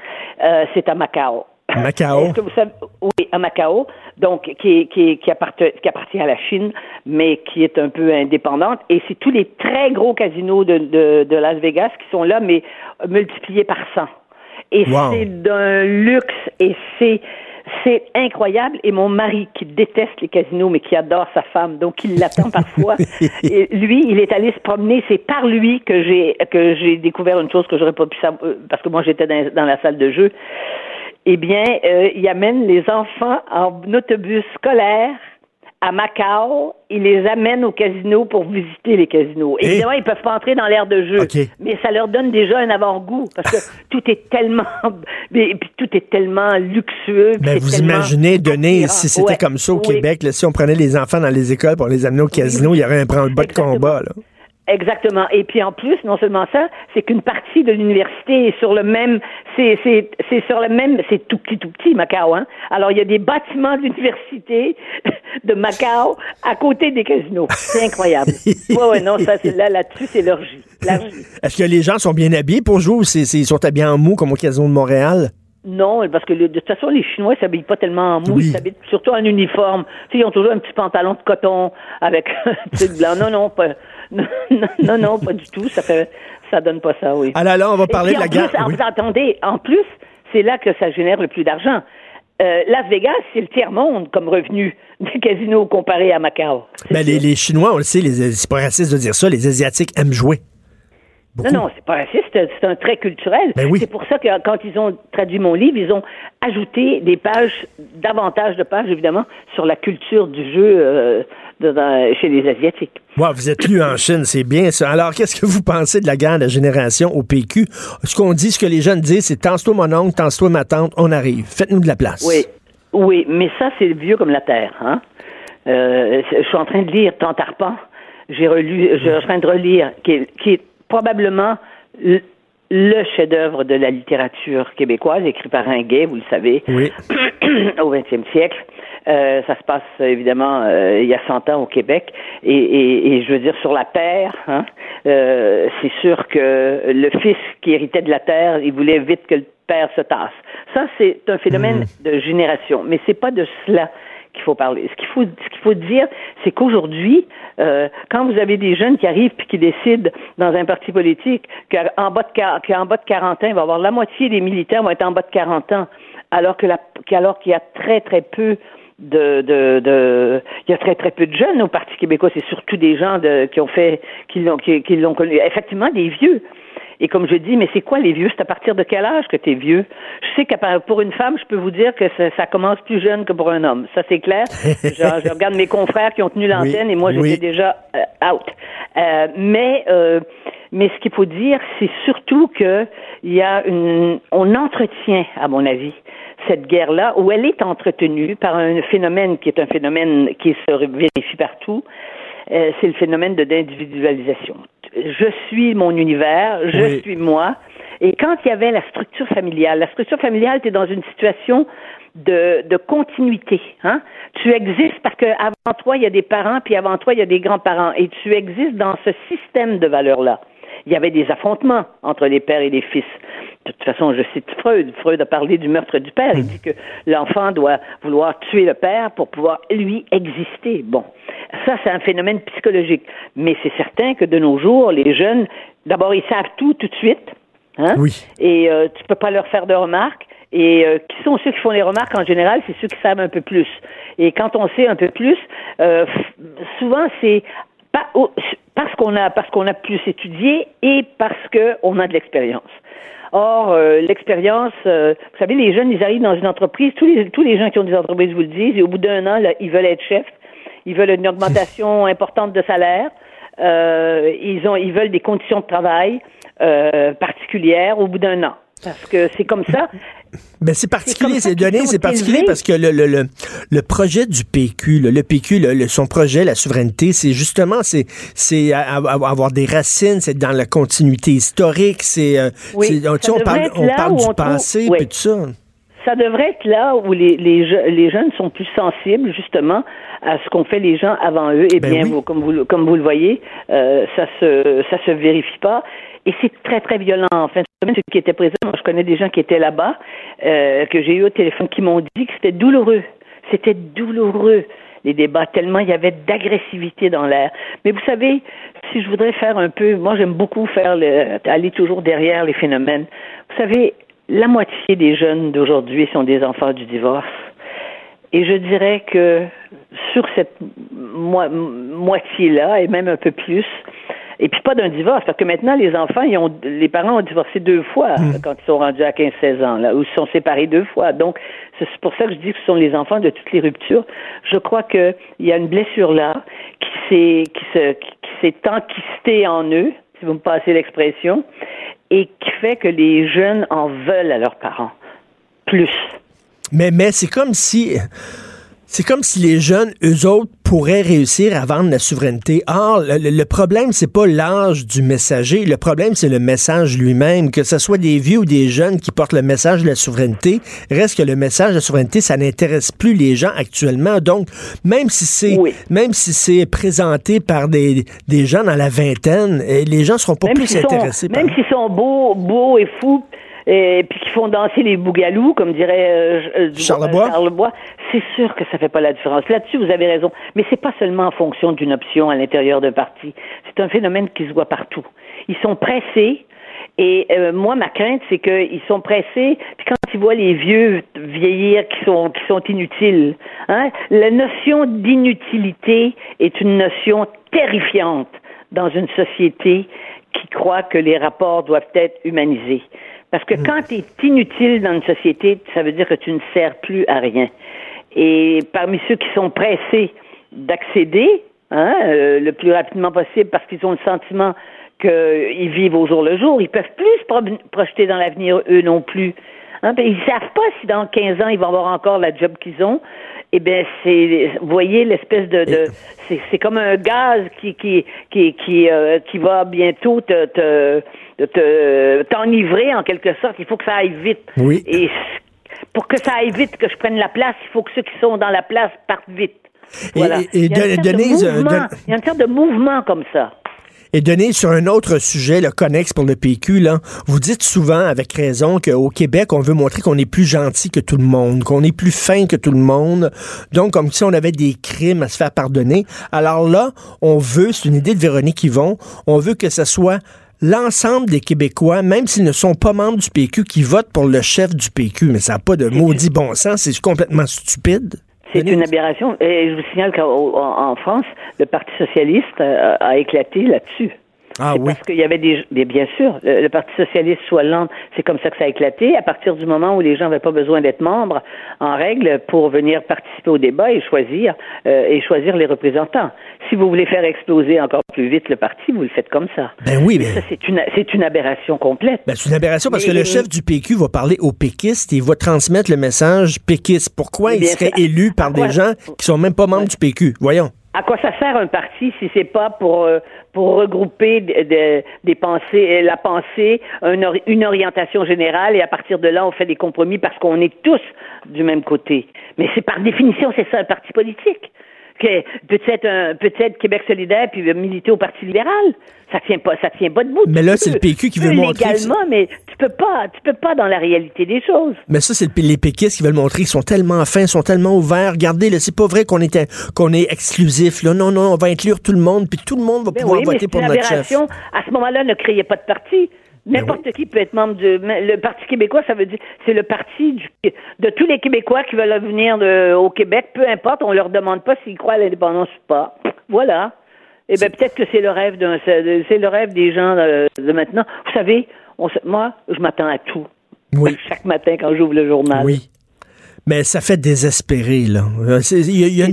Euh, c'est à Macao. Macao. Est-ce que vous savez, oui, à Macao, donc qui, qui, qui, appartient, qui appartient à la Chine, mais qui est un peu indépendante. Et c'est tous les très gros casinos de, de, de Las Vegas qui sont là, mais multipliés par 100. Et Wow. c'est d'un luxe et c'est c'est incroyable. Et mon mari, qui déteste les casinos, mais qui adore sa femme, donc il l'attend parfois. et lui, il est allé se promener. C'est par lui que j'ai que j'ai découvert une chose que j'aurais pas pu savoir euh, parce que moi j'étais dans, dans la salle de jeu. Eh bien, euh, il amène les enfants en autobus scolaire à Macao. Il les amène au casino pour visiter les casinos. Et- Évidemment, ils peuvent pas entrer dans l'air de jeu, mais ça leur donne déjà un avant-goût parce que tout est tellement, mais- puis tout est tellement luxueux. Ben, c'est vous tellement imaginez, attirant. si c'était Ouais, comme ça au oui. Québec, là, si on prenait les enfants dans les écoles pour les amener au casino, il y aurait un branle-bas de combat. Là. Exactement. Et puis en plus, non seulement ça, c'est qu'une partie de l'université est sur le même, c'est c'est c'est sur le même, c'est tout petit tout petit Macao. Hein. Alors il y a des bâtiments de l'université de Macao à côté des casinos. C'est incroyable. ouais ouais non ça c'est là là-dessus c'est l'orgie. Est-ce que les gens sont bien habillés pour jouer ou c'est, c'est- ils sont habillés en mou comme au casino de Montréal? Non, parce que le- de toute façon, les Chinois s'habillent pas tellement en mou, Oui. ils s'habillent surtout en uniforme. Tu sais, ils ont toujours un petit pantalon de coton avec un truc blanc. Non, non, pas, non, non, pas du tout. Ça fait, ça donne pas ça, oui. Alors là, on va parler de la guerre. Oui. Vous entendez, en plus, c'est là que ça génère le plus d'argent. Euh, Las Vegas, c'est le tiers-monde comme revenu des casinos comparé à Macao. Ben, les, les Chinois, on le sait, c'est pas raciste de dire ça, les Asiatiques aiment jouer. Beaucoup. Non, non, c'est pas raciste, c'est un trait culturel. Ben oui. C'est pour ça que quand ils ont traduit mon livre, ils ont ajouté des pages, davantage de pages, évidemment, sur la culture du jeu euh, de- dans- chez les Asiatiques. Vous êtes lu en Chine, c'est bien ça. Alors, qu'est-ce que vous pensez de la guerre de la génération au PQ? Ce qu'on dit, ce que les jeunes disent, c'est tense-toi mon oncle, tense-toi ma tante, on arrive. Faites-nous de la place. Oui, oui, mais ça, c'est vieux comme la terre. Hein? Euh, je suis en train de lire Tantarpan. J'ai relu, je suis en train de relire, qui est, qui est probablement le, chef-d'œuvre de la littérature québécoise, écrit par un gay, vous le savez, Oui. au XXe siècle. Euh, ça se passe évidemment euh, il y a 100 ans au Québec et, et, et je veux dire sur la terre, hein, euh, c'est sûr que le fils qui héritait de la terre, il voulait vite que le père se tasse. Ça c'est un phénomène Mmh. de génération, mais c'est pas de cela qu'il faut parler. Ce qu'il faut, ce qu'il faut dire, c'est qu'aujourd'hui, euh, quand vous avez des jeunes qui arrivent puis qui décident dans un parti politique qu'en bas de qu'en bas de 40 ans, il va y avoir la moitié des militants vont être en bas de 40 ans, alors que la, alors qu'il y a très très peu de, de, de, il y a très très peu de jeunes au Parti québécois. C'est surtout des gens de, qui ont fait, qui l'ont, qui l'ont connu. Effectivement, des vieux. Et comme je dis, mais c'est quoi les vieux? C'est à partir de quel âge que tu es vieux? Je sais que pour une femme, je peux vous dire que ça, ça commence plus jeune que pour un homme. Ça, c'est clair. je, je regarde mes confrères qui ont tenu l'antenne et moi, j'étais oui. déjà euh, out. Euh, mais, euh, mais ce qu'il faut dire, c'est surtout que il y a une, on entretient, à mon avis, cette guerre-là, où elle est entretenue par un phénomène qui est un phénomène qui se vérifie partout, euh, c'est le phénomène de d'individualisation. Je suis mon univers, je Oui. suis moi. Et quand il y avait la structure familiale, la structure familiale, tu es dans une situation de, de continuité. Hein? Tu existes parce que avant toi, il y a des parents, puis avant toi, il y a des grands-parents. Et tu existes dans ce système de valeurs-là. Il y avait des affrontements entre les pères et les fils. De toute façon, je cite Freud. Freud a parlé du meurtre du père. Il dit que l'enfant doit vouloir tuer le père pour pouvoir, lui, exister. Bon. Ça, c'est un phénomène psychologique. Mais c'est certain que de nos jours, les jeunes, d'abord, ils savent tout tout de suite. Hein? Oui. Et euh, tu peux pas leur faire de remarques. Et euh, qui sont ceux qui font les remarques? En général, c'est ceux qui savent un peu plus. Et quand on sait un peu plus, euh, souvent c'est pas au- parce qu'on a parce qu'on a plus étudié et parce que on a de l'expérience. Or, euh, l'expérience, euh, vous savez, les jeunes, ils arrivent dans une entreprise, tous les tous les gens qui ont des entreprises vous le disent, et au bout d'un an, là, ils veulent être chefs, ils veulent une augmentation importante de salaire, euh, ils ont ils veulent des conditions de travail euh, particulières au bout d'un an. Parce que c'est comme ça. Ben c'est particulier, comme ça c'est particulier élevés. parce que le, le, le, le projet du PQ, le, le PQ, le, son projet, la souveraineté, c'est justement c'est avoir des racines, c'est dans la continuité historique, c'est euh, Oui, on parle on parle du on passé puis tout ça. Ça devrait être là où les, les, je- les jeunes sont plus sensibles justement à ce qu'ont fait les gens avant eux. Et Ben bien, oui. vous, comme, vous, le- comme vous le voyez, euh, ça se ça se vérifie pas. Et c'est très, très violent. En fin de semaine, ceux qui étaient présents, moi, je connais des gens qui étaient là-bas, euh, que j'ai eu au téléphone, qui m'ont dit que c'était douloureux. C'était douloureux, les débats, tellement il y avait d'agressivité dans l'air. Mais vous savez, si je voudrais faire un peu, moi, j'aime beaucoup faire le, aller toujours derrière les phénomènes. Vous savez, la moitié des jeunes d'aujourd'hui sont des enfants du divorce. Et je dirais que sur cette mo- moitié-là, et même un peu plus, et puis pas d'un divorce, parce que maintenant, les enfants, ils ont, les parents ont divorcé deux fois quand ils sont rendus à 15-16 ans, là, ou se sont séparés deux fois. Donc, c'est pour ça que je dis que ce sont les enfants de toutes les ruptures. Je crois qu'il y a une blessure là qui s'est, qui se, qui, qui s'est enquistée en eux, si vous me passez l'expression, et qui fait que les jeunes en veulent à leurs parents. Plus. Mais mais c'est comme si c'est comme si les jeunes, eux autres, pourraient réussir à vendre la souveraineté. Or, le, le- problème, c'est pas l'âge du messager. Le problème, c'est le message lui-même. Que ce soit des vieux ou des jeunes qui portent le message de la souveraineté, reste que le message de la souveraineté, ça n'intéresse plus les gens actuellement. Donc, même si c'est Oui. même si c'est présenté par des, des gens dans la vingtaine, eh, les gens seront pas même plus intéressés sont, par même s'ils sont beaux, beaux et fous, et puis qui font danser les bougalous, comme dirait euh, euh, euh, Charlebois, c'est sûr que ça fait pas la différence. Là-dessus, vous avez raison. Mais c'est pas seulement en fonction d'une option à l'intérieur d'un parti. C'est un phénomène qui se voit partout. Ils sont pressés. Et euh, moi, ma crainte, c'est qu'ils sont pressés, puis quand ils voient les vieux vieillir qui sont qui sont inutiles, hein, la notion d'inutilité est une notion terrifiante dans une société qui croit que les rapports doivent être humanisés. Parce que quand tu es inutile dans une société, ça veut dire que tu ne sers plus à rien. Et parmi ceux qui sont pressés d'accéder hein, euh, le plus rapidement possible parce qu'ils ont le sentiment qu'ils vivent au jour le jour, ils peuvent plus se pro- projeter dans l'avenir eux non plus. Hein, ben, ils savent pas si dans 15 ans ils vont avoir encore la job qu'ils ont. Eh bien, c'est, vous voyez l'espèce de, de c'est, c'est comme un gaz qui qui qui qui, euh, qui va bientôt te, te, te t'enivrer en quelque sorte. Il faut que ça aille vite. Oui. Et pour que ça aille vite, que je prenne la place, il faut que ceux qui sont dans la place partent vite. Voilà. Et, et il, y a une de- sorte de Denise, euh, mouvement. de- il y a une sorte de mouvement comme ça. Et Denis, sur un autre sujet, le connexe pour le PQ, là, vous dites souvent, avec raison, qu'au Québec, on veut montrer qu'on est plus gentil que tout le monde, qu'on est plus fin que tout le monde. Donc, comme si on avait des crimes à se faire pardonner. Alors là, on veut, c'est une idée de Véronique Yvon, on veut que ce soit l'ensemble des Québécois, même s'ils ne sont pas membres du PQ, qui votent pour le chef du PQ. Mais ça n'a pas de maudit bon sens, c'est complètement stupide. C'est une aberration. Et je vous signale qu'en en France, le Parti socialiste euh, a éclaté là-dessus. Ah oui. Parce qu'il y avait des. bien sûr, le, le Parti socialiste soit lent, c'est comme ça que ça a éclaté. À partir du moment où les gens n'avaient pas besoin d'être membres en règle pour venir participer au débat et choisir euh, et choisir les représentants. Si vous voulez faire exploser encore plus vite le parti, vous le faites comme ça. Ben oui, mais... Ça, c'est une, c'est une aberration complète. Ben, c'est une aberration parce que le chef du PQ va parler aux péquistes et il va transmettre le message péquiste. Pourquoi il serait élu par Pourquoi? des gens qui sont même pas membres du PQ? Voyons. À quoi ça sert un parti si c'est pas pour euh, pour regrouper de- de- des pensées, euh, la pensée, un or- une orientation générale et à partir de là on fait des compromis parce qu'on est tous du même côté. Mais c'est par définition c'est ça un parti politique. Que peut-être un peut-être Québec solidaire puis militer au Parti libéral. Ça tient pas ça tient pas debout. Mais là, c'est le PQ qui veut montrer légalement, mais tu peux pas tu peux pas dans la réalité des choses. Mais ça, c'est le- les péquistes qui veulent montrer qu'ils sont tellement fins, sont tellement ouverts. Regardez, là, c'est pas vrai qu'on est, qu'on est exclusif. Là. Non, non, on va inclure tout le monde, puis tout le monde va Ben pouvoir oui, mais voter c'est pour notre chef. À ce moment-là, ne créez pas de parti. Ben N'importe qui peut être membre du le Parti québécois, ça veut dire c'est le parti du, de tous les Québécois qui veulent venir de- au Québec, peu importe, on leur demande pas s'ils croient à l'indépendance ou pas. Voilà. Et ben peut-être que c'est le rêve d'un c'est le rêve des gens de, de maintenant. Vous savez, on moi, je m'attends à tout. Oui. Chaque matin quand j'ouvre le journal. Oui. Mais ça fait désespérer, là. Euh, c'est-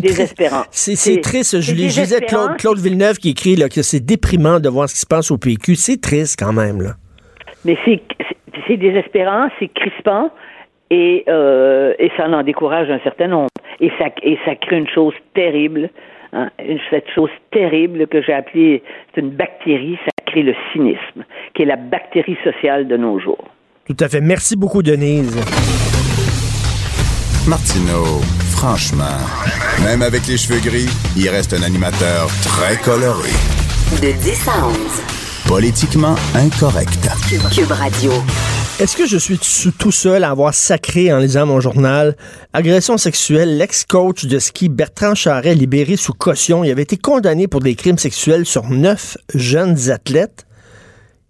désespérant. C'est triste. Je, lisais. Claude, Claude Villeneuve qui écrit là, que c'est déprimant de voir ce qui se passe au PQ. C'est triste quand même, là. Mais c'est désespérant, c'est crispant et, euh, et ça en décourage un certain nombre. Et ça, et ça crée une chose terrible, hein, cette chose terrible que j'ai appelée, c'est une bactérie, ça crée le cynisme, qui est la bactérie sociale de nos jours. Tout à fait. Merci beaucoup, Denise. Martineau, franchement, même avec les cheveux gris, il reste un animateur très coloré. De 10 à 11. Politiquement incorrect. Cube Radio. Est-ce que je suis tout seul à avoir sacré en lisant mon journal? Agression sexuelle, l'ex-coach de ski Bertrand Charret libéré sous caution. Il avait été condamné pour des crimes sexuels sur neuf jeunes athlètes.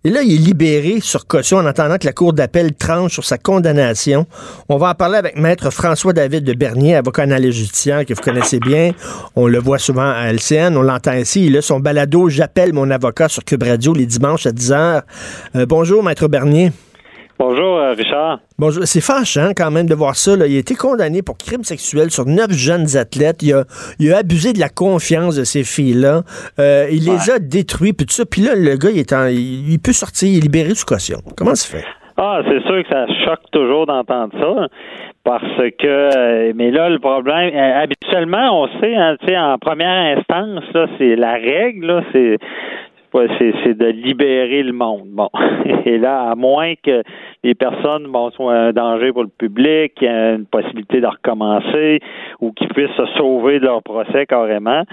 Et là, il est libéré sur caution en attendant que la Cour d'appel tranche sur sa condamnation. On va en parler avec Maître François-David de Bernier, avocat analyste judiciaire que vous connaissez bien. On le voit souvent à LCN, on l'entend ici. Il a son balado « J'appelle mon avocat » sur Cube Radio les dimanches à 10h. Euh, bonjour, Maître Bernier. Bonjour, euh, Richard. Bonjour. C'est fâchant quand même de voir ça. là. Il a été condamné pour crime sexuel sur neuf jeunes athlètes. Il a, il a abusé de la confiance de ces filles-là. Euh, il les a détruits, puis tout ça. Puis là, le gars, il, est en- il, il peut sortir, il est libéré sous caution. Comment ça se fait? Ah, c'est sûr que ça choque toujours d'entendre ça. Parce que, euh, mais là, le problème, habituellement, on sait, hein, tu sais, en première instance, là, c'est la règle, là, c'est ouais, c'est de libérer le monde. Bon. Et là, à moins que les personnes bon, soient un danger pour le public, qu'il y ait une possibilité de recommencer ou qu'ils puissent se sauver de leur procès carrément.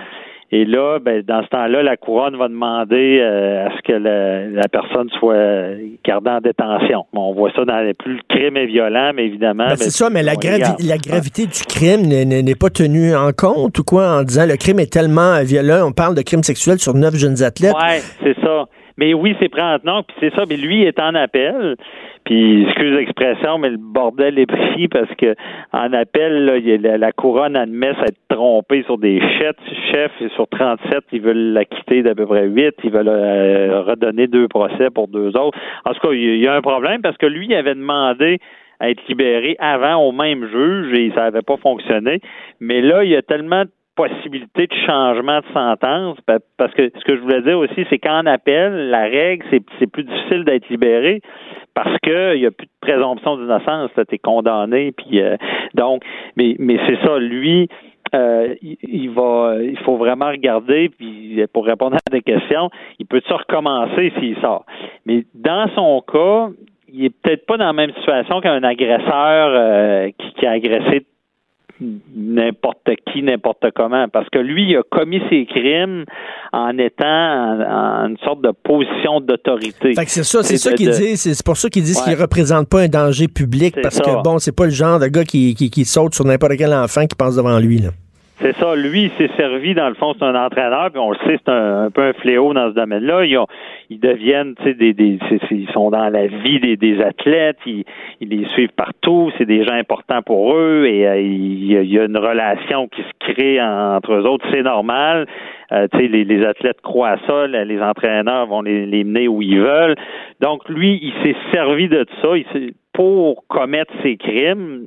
Et là, ben, dans ce temps-là, la couronne va demander euh, à ce que la, la personne soit gardée en détention. Bon, on voit ça dans les plus le crime est violent, mais évidemment. Ben, c'est ça, mais la, on gravi- regarde. la gravité du crime n'est- pas tenue en compte ou quoi en disant le crime est tellement violent. On parle de crime sexuel sur neuf jeunes athlètes. Ouais, c'est ça. Mais oui, c'est pris en tenant, puis c'est ça. Mais lui est en appel. Puis, excuse l'expression, mais le bordel est pris parce que en appel, là, a la, couronne admet s'être trompée sur des chefs, chefs et sur 37, ils veulent la quitter d'à peu près 8, ils veulent euh, redonner deux procès pour deux autres. En tout cas, il y a- un problème parce que lui, avait demandé à être libéré avant au même juge et ça n'avait pas fonctionné. Mais là, il y a tellement possibilités de changement de sentence pa- parce que ce que je voulais dire aussi, c'est qu'en appel, la règle, c'est plus difficile d'être libéré parce que il y a plus de présomption d'innocence. Tu es condamné, puis euh, donc, mais mais c'est ça, lui. euh, il, il va, il faut vraiment regarder, puis pour répondre à des questions, il peut se recommencer s'il sort. Mais dans son cas, il est peut-être pas dans la même situation qu'un agresseur euh, qui, qui a agressé n'importe qui, n'importe comment. Parce que lui, il a commis ses crimes en étant en, une sorte de position d'autorité. c'est ça, c'est ça qu'il dit. C'est pour ça qu'il dit qu'il ne représente pas un danger public parce que bon, c'est pas le genre de gars qui, qui, qui saute sur n'importe quel enfant qui passe devant lui. Là. C'est ça. Lui, il s'est servi, dans le fond, c'est un entraîneur, puis on le sait, c'est un, peu un fléau dans ce domaine-là. Ils, ils deviennent, tu sais, des, des ils sont dans la vie des, des athlètes, ils, ils, les suivent partout, c'est des gens importants pour eux, et euh, il, y a une relation qui se crée entre eux autres, c'est normal. Euh, tu sais, les, les, athlètes croient à ça, les entraîneurs vont les, les mener où ils veulent. Donc, lui, il s'est servi de ça. Il pour commettre ses crimes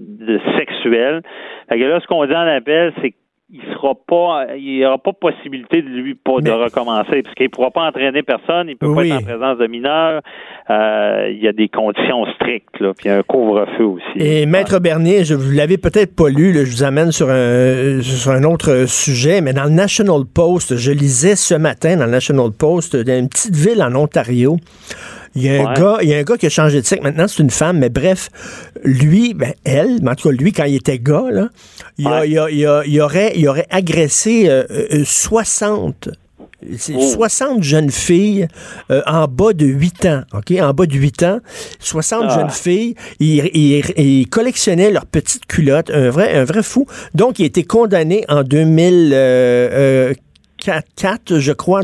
sexuels. Fait que là, ce qu'on dit en appel, c'est il sera pas, il n'y aura pas possibilité de lui pas de recommencer, parce qu'il ne pourra pas entraîner personne, il peut pas être en présence de mineurs. Euh, il y a des conditions strictes, là, puis un couvre-feu aussi. Et Maître Bernier, je vous l'avez peut-être pas lu, je vous amène sur un, sur un autre sujet, mais dans le National Post, je lisais ce matin dans le National Post, dans une petite ville en Ontario, il y a un gars, il y a un gars qui a changé de sexe. Maintenant, c'est une femme, mais bref, lui, ben, elle, mais en tout cas, lui, quand il était gars, là, il, a, il, a, il, aurait, il aurait agressé euh, 60 euh, 60 oh. jeunes filles euh, en bas de 8 ans, OK? En bas de 8 ans, 60 ah. jeunes filles, ils, ils, collectionnaient leurs petites culottes, un vrai, un vrai fou. Donc, il a été condamné en 2000, 4, je crois.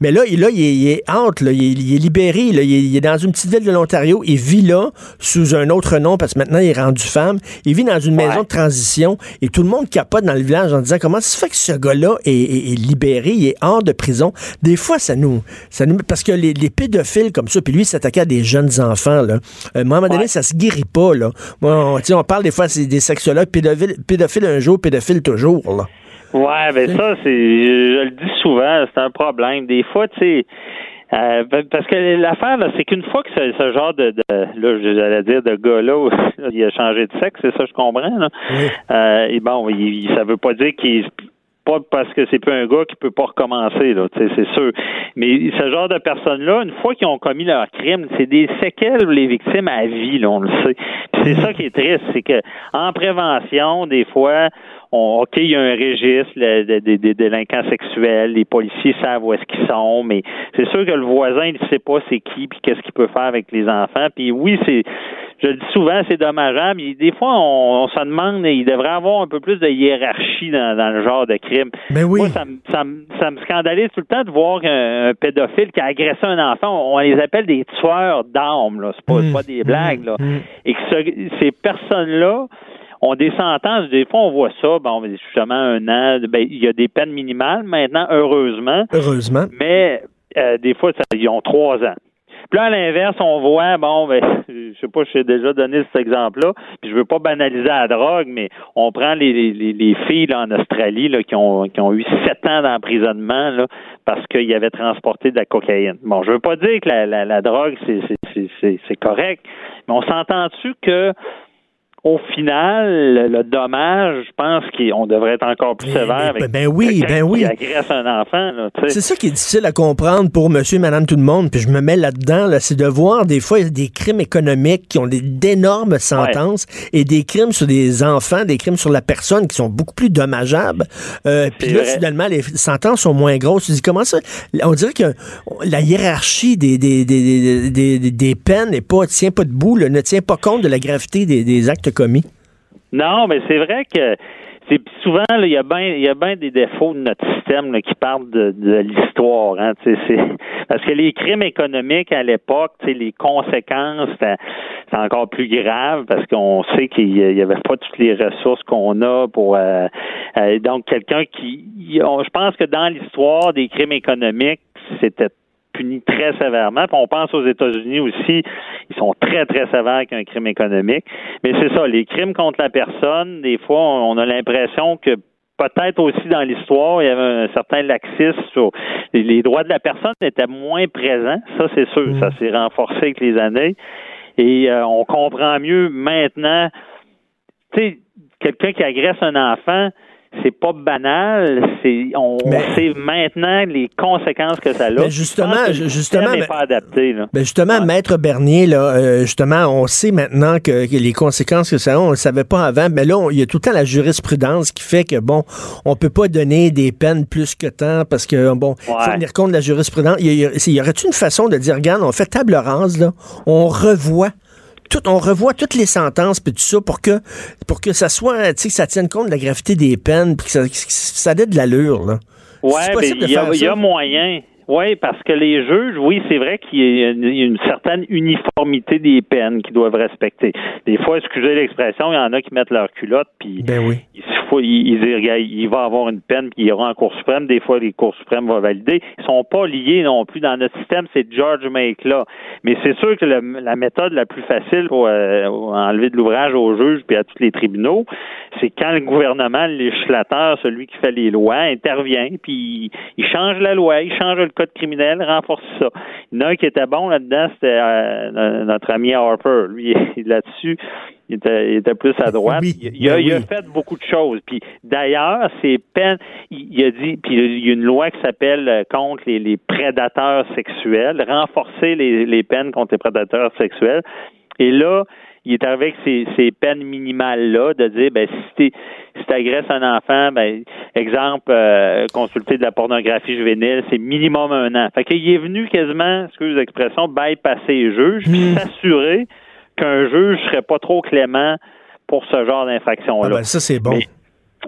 Mais là, il, là, il, est, entre, là, il, est, libéré, il, est, dans une petite ville de l'Ontario, il vit là sous un autre nom parce que maintenant il est rendu femme. Il vit dans une maison de transition et tout le monde capote dans le village en disant comment ça se fait que ce gars-là est, libéré, il est hors de prison. Des fois, ça nous... Ça nous parce que les, pédophiles comme ça, puis lui, il s'attaquait à des jeunes enfants, là. Euh, à un moment donné, ça se guérit pas, là. on, on parle des fois, c'est des sexologues, pédophiles, pédophiles un jour, pédophiles toujours, là. Ouais, ben ça, c'est, je, le dis souvent, c'est un problème. Des fois, tu sais, euh, parce que l'affaire, c'est qu'une fois que ce, genre de, de là, j'allais dire de gars-là, il a changé de sexe, c'est ça, je comprends. Là. Euh, et bon, il, ça veut pas dire qu'il pas parce que c'est pas un gars qui peut pas recommencer, là, c'est sûr. Mais ce genre de personnes-là, une fois qu'ils ont commis leur crime, c'est des séquelles les victimes à vie, là, on le sait. c'est ça qui est triste, c'est que en prévention, des fois, OK, il y a un registre des délinquants sexuels, les policiers savent où est-ce qu'ils sont, mais c'est sûr que le voisin, il ne sait pas c'est qui, puis qu'est-ce qu'il peut faire avec les enfants. Puis oui, c'est, je le dis souvent, c'est dommageable. des fois, on, se demande, il devrait avoir un peu plus de hiérarchie dans, le genre de crime. Mais oui. Moi, ça, ça, ça, me scandalise tout le temps de voir un, pédophile qui a agressé un enfant. On, les appelle des tueurs d'âmes, là. C'est pas, mmh. pas des blagues, là. Mmh. Et que ces personnes-là, on des sentences, des fois on voit ça, bon, justement un an, ben, il y a des peines minimales maintenant, heureusement. Heureusement. Mais euh, des fois, ça, ils ont trois ans. Puis là, à l'inverse, on voit, bon, ben, je sais pas, je t'ai déjà donné cet exemple-là, puis je veux pas banaliser la drogue, mais on prend les, les, les filles là, en Australie là, qui, ont, qui ont eu sept ans d'emprisonnement là, parce qu'ils avaient transporté de la cocaïne. Bon, je veux pas dire que la, la, la drogue, c'est correct, mais on s'entend-tu que au final, le dommage, je pense qu'on devrait être encore plus sévère avec ben oui, ben oui. qui agresse un enfant. C'est ça qui est difficile à comprendre pour monsieur et madame tout le monde, puis je me mets là-dedans, là, c'est de voir des fois des crimes économiques qui ont d'énormes sentences et des crimes sur des enfants, des crimes sur la personne qui sont beaucoup plus dommageables. Euh, puis là, finalement, les sentences sont moins grosses. Tu dis, comment ça? On dirait que la hiérarchie des, des, des, des, des peines n'est pas, tient pas debout, là, ne tient pas compte de la gravité des, des commis? Non, mais c'est vrai que c'est souvent il y a bien il y a bien des défauts de notre système qui parlent de, l'histoire hein, parce que les crimes économiques à l'époque les conséquences c'est encore plus grave parce qu'on sait qu'il y avait pas toutes les ressources qu'on a pour euh, euh, donc quelqu'un qui je pense que dans l'histoire des crimes économiques c'était très sévèrement. on pense aux États-Unis aussi, ils sont très, très sévères avec un crime économique. Mais c'est ça, les crimes contre la personne, des fois, on a l'impression que peut-être aussi dans l'histoire, il y avait un certain laxisme sur les, droits de la personne étaient moins présents. Ça, c'est sûr. Mm. Ça s'est renforcé avec les années. Et euh, on comprend mieux maintenant. Tu sais, quelqu'un qui agresse un enfant, c'est pas banal, c'est on, sait maintenant les conséquences que ça a. Mais justement, justement, mais, pas adapté. Là. Ben justement, maître Bernier, là, euh, justement, on sait maintenant que, les conséquences que ça a, on le savait pas avant, mais là, il y a tout le temps la jurisprudence qui fait que bon, on peut pas donner des peines plus que tant parce que bon, faut tenir compte de la jurisprudence. Il y, y aurait-il une façon de dire, regarde, on fait table rase là, on revoit on revoit toutes les sentences puis tout ça pour que pour que ça soit, tu sais, ça tienne compte de la gravité des peines puis que ça, ça ait de l'allure, là. Ouais, mais il y, a moyen. Oui, parce que les juges, oui, c'est vrai qu'il y a une, certaine uniformité des peines qu'ils doivent respecter. Des fois, excusez l'expression, il y en a qui mettent leur culotte, puis ben oui. il, faut, il, il, va avoir une peine, puis il y aura en Cour suprême. Des fois, les Cours suprêmes vont valider. Ils sont pas liés non plus dans notre système, c'est George Make là. Mais c'est sûr que la méthode la plus facile pour euh, enlever de l'ouvrage aux juges puis à tous les tribunaux, c'est quand le gouvernement, le législateur, celui qui fait les lois, intervient, puis il change la loi, il change le code criminel, renforce ça. Il y en a un qui était bon là-dedans, c'était euh, notre ami Harper. Lui, là-dessus, il était, plus à droite. il, a, ben fait beaucoup de choses. Puis d'ailleurs, c'est peines, il, a dit, puis il y a une loi qui s'appelle euh, contre les, prédateurs sexuels, renforcer les, les peines contre les prédateurs sexuels. Et là, il est arrivé avec ces, peines minimales-là, de dire, ben, si tu agresses un enfant, ben, exemple, euh, consulter de la pornographie juvénile, c'est minimum un an. Fait qu'il est venu quasiment, excusez l'expression, bypasser les juges, puis hmm. s'assurer qu'un juge serait pas trop clément pour ce genre d'infraction-là. Ah ben, ça, c'est bon.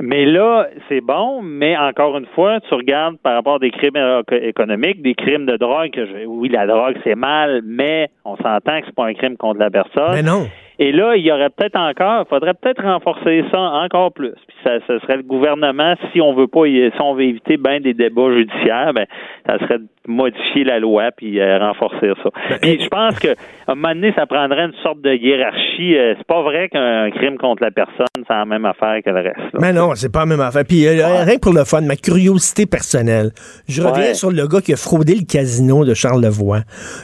Mais là, c'est bon, mais encore une fois, tu regardes par rapport à des crimes économiques, des crimes de drogue, que oui, la drogue, c'est mal, mais on s'entend que c'est pas un crime contre la personne. Mais non. Et là, il y aurait peut-être encore, faudrait peut-être renforcer ça encore plus. Puis ça, ce serait le gouvernement, si on veut pas, si on veut éviter bien des débats judiciaires, ben, ça serait modifier la loi puis euh, renforcer ça. Ben, et je pense que à un moment donné, ça prendrait une sorte de hiérarchie. Euh, c'est pas vrai qu'un crime contre la personne, c'est la même affaire que le reste. Mais non, c'est pas la même affaire. Puis euh, rien que pour le fun, ma curiosité personnelle. Je reviens sur le gars qui a fraudé le casino de Charlevoix,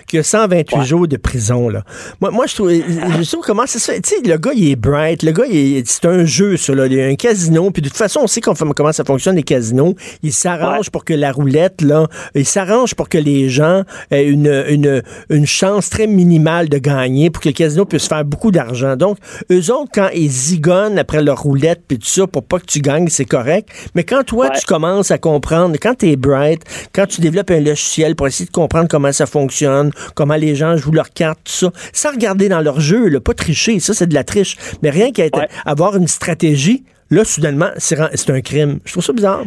qui a 128 jours de prison. Là. Moi, moi je trouve, je trouve comment c'est ça. Tu sais, le gars, il est bright. Le gars, c'est un jeu, ça. Là. Il y a un casino. Puis de toute façon, on sait comment ça fonctionne, les casinos. Il s'arrange pour que la roulette, là, il pour que les gens aient une, une, une chance très minimale de gagner, pour que le casino puisse faire beaucoup d'argent. Donc, eux autres, quand ils zigonnent après leur roulette, puis tout ça, pour pas que tu gagnes, c'est correct. Mais quand toi, tu commences à comprendre, quand tu es bright, quand tu développes un logiciel pour essayer de comprendre comment ça fonctionne, comment les gens jouent leurs cartes, tout ça, sans regarder dans leur jeu, là, pas tricher ça, c'est de la triche. Mais rien qu'à avoir une stratégie, là, soudainement, c'est un crime. Je trouve ça bizarre.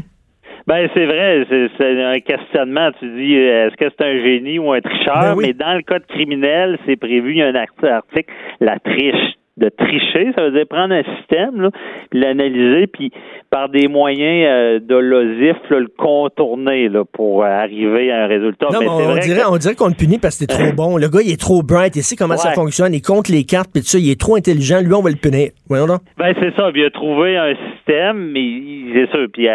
Ben c'est vrai, c'est un questionnement. Tu dis est-ce que c'est un génie ou un tricheur? Ben Mais dans le code criminel, c'est prévu, il y a un article, la triche de tricher, ça veut dire prendre un système, l'analyser, puis par des moyens euh, de l'osif, le contourner là, pour arriver à un résultat. Non, mais on, dirait, on dirait qu'on le punit parce que c'est trop bon. Le gars, il est trop bright, il sait comment ça fonctionne, il compte les cartes, puis tout ça, il est trop intelligent, lui, on va le punir. Voyons donc. Ben, c'est ça, il a trouvé un système, mais c'est sûr, puis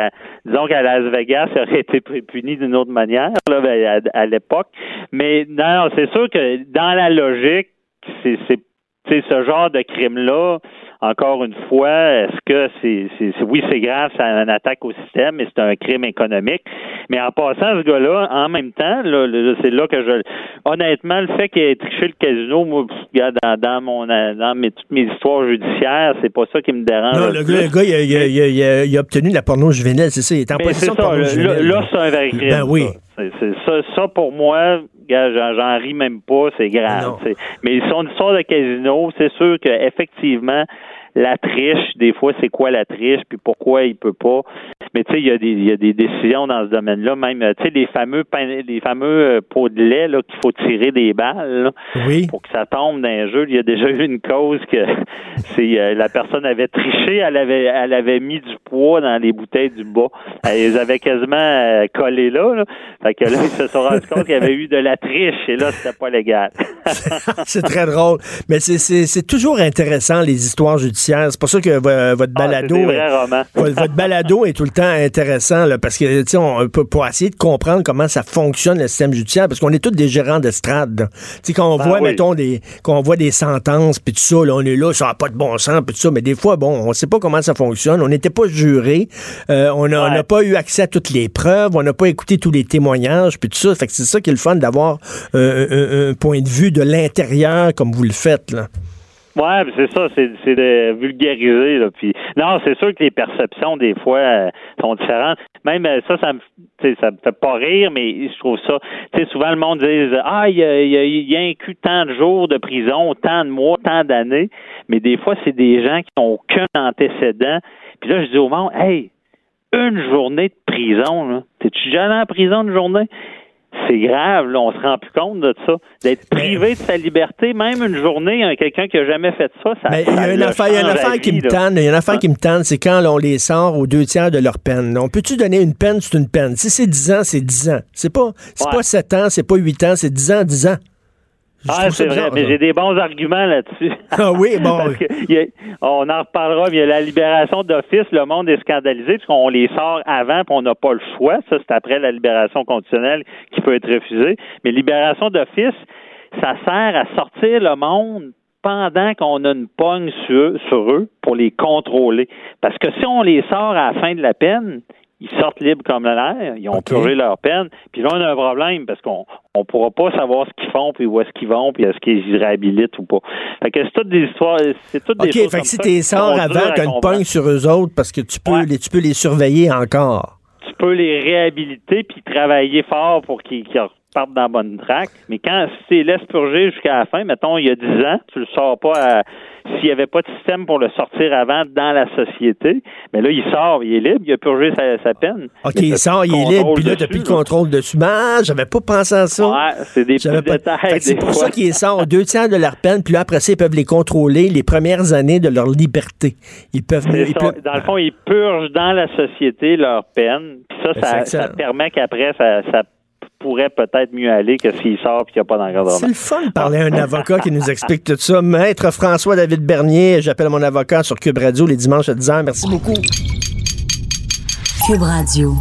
disons qu'à Las Vegas, il aurait été puni d'une autre manière, là, ben, à, à l'époque. Mais non, c'est sûr que dans la logique, c'est c'est ce genre de crime-là, encore une fois, est-ce que c'est, c'est, oui, c'est grave, c'est une attaque au système, mais c'est un crime économique. Mais en passant, ce gars-là, en même temps, là, c'est là que je, honnêtement, le fait qu'il ait triché le casino, moi, dans, dans mon, dans mes, toutes mes histoires judiciaires, c'est pas ça qui me dérange. Non, le, gars, le gars il, a, il, a, il, a, il, a, obtenu la porno juvénile, c'est ça, il est en possession de porno juvénile. Là, c'est un vrai crime. Ben oui. C'est, ça, ça, pour moi, j'en ris même pas, c'est grave. Mais son histoire de casino, c'est sûr qu'effectivement, la triche, des fois, c'est quoi la triche, puis pourquoi il peut pas. Mais tu sais, il y, a des, y a des décisions dans ce domaine-là, même, tu sais, les fameux les fameux euh, pots de lait là, qu'il faut tirer des balles pour que ça tombe dans un jeu. Il y a déjà eu une cause que c'est euh, la personne avait triché, elle avait elle avait mis du poids dans les bouteilles du bas. Elle les avait quasiment euh, collées là, là. Fait que là, ils se sont rendus compte qu'il y avait eu de la triche et là, c'était pas légal. c'est très drôle. Mais c'est toujours intéressant, les histoires judiciaires c'est pour ça que votre balado. Ah, votre, balado est tout le temps intéressant là, parce que tu sais, on peut pour essayer de comprendre comment ça fonctionne le système judiciaire, parce qu'on est tous des gérants d'estrade. Tu sais, quand on Ben voit, oui. mettons, des, quand on voit des sentences, puis tout ça, là, on est là, ça n'a pas de bon sens, puis tout ça, mais des fois, bon, on sait pas comment ça fonctionne. On n'était pas juré, euh, on n'a Ouais. pas eu accès à toutes les preuves, on n'a pas écouté tous les témoignages, puis tout ça. Fait que c'est ça qui est le fun d'avoir euh, un, un point de vue de l'intérieur comme vous le faites là. Ouais, c'est ça, c'est, c'est de vulgariser. Là, puis non, c'est sûr que les perceptions des fois euh, sont différentes. Même euh, ça, ça me, ça me fait pas rire, mais je trouve ça. Sais, souvent le monde dit ah, il y a, y a, y a inclus tant de jours de prison, tant de mois, tant d'années. Mais des fois, c'est des gens qui n'ont aucun antécédent. Puis là, je dis au monde, hey, une journée de prison, là. T'es-tu jamais en prison une journée? C'est grave, là, on se rend plus compte de ça. D'être privé de sa liberté, même une journée, hein, quelqu'un qui a jamais fait ça, ça Mais il y a une affaire, il y a une qui me tanne. Il y a une affaire qui me tanne, c'est quand là, on les sort aux deux tiers de leur peine. On peut-tu donner une peine, c'est une peine. Si c'est 10 ans, c'est 10 ans. C'est pas, c'est Ouais. pas 7 ans, c'est pas 8 ans, c'est 10 ans, 10 ans. Ah, c'est vrai, mais j'ai des bons arguments là-dessus. Ah oui, bon. Parce que y a- on en reparlera, mais il y a la libération d'office, le monde est scandalisé parce qu'on les sort avant puis on n'a pas le choix. Ça, c'est après la libération conditionnelle qui peut être refusée. Mais libération d'office, ça sert à sortir le monde pendant qu'on a une pogne sur eux, sur eux pour les contrôler. Parce que si on les sort à la fin de la peine, ils sortent libres comme l'air, ils ont OK. purgé leur peine, puis là on a un problème parce qu'on on pourra pas savoir ce qu'ils font, puis où est-ce qu'ils vont, puis est-ce qu'ils réhabilitent ou pas. Fait que c'est toutes des histoires, c'est toutes des OK, choses fait que si t'es sort avant, t'as une pogne sur eux autres parce que tu peux, Ouais. les, tu peux les surveiller encore. tu peux les réhabiliter puis travailler fort pour qu'ils qu'ils repartent dans la bonne traque. Mais quand les laisses purger jusqu'à la fin, mettons, il y a 10 ans, tu le sors pas à- s'il n'y avait pas de système pour le sortir avant dans la société, mais là, il sort, il est libre, il a purgé sa, sa peine. OK, il sort, il est libre, puis là, plus le contrôle dessus. Ben, j'avais pas pensé à ça. Ouais, c'est des petits pas- détails. C'est pour ça qu'ils sortent deux tiers de leur peine, puis là, après ça, ils peuvent les contrôler les premières années de leur liberté. Ils peuvent... C'est ils ça. peuvent- Dans le fond, ils purgent dans la société leur peine. Puis ça, Ben, c'est ça, ça permet qu'après, ça, ça pourrait peut-être mieux aller que s'il sort et qu'il n'y a pas d'encadrement. C'est le fun de parler à un avocat qui nous explique tout ça. Maître François-David Bernier, j'appelle mon avocat sur Cube Radio les dimanches à 10h. Merci beaucoup. Cube Radio.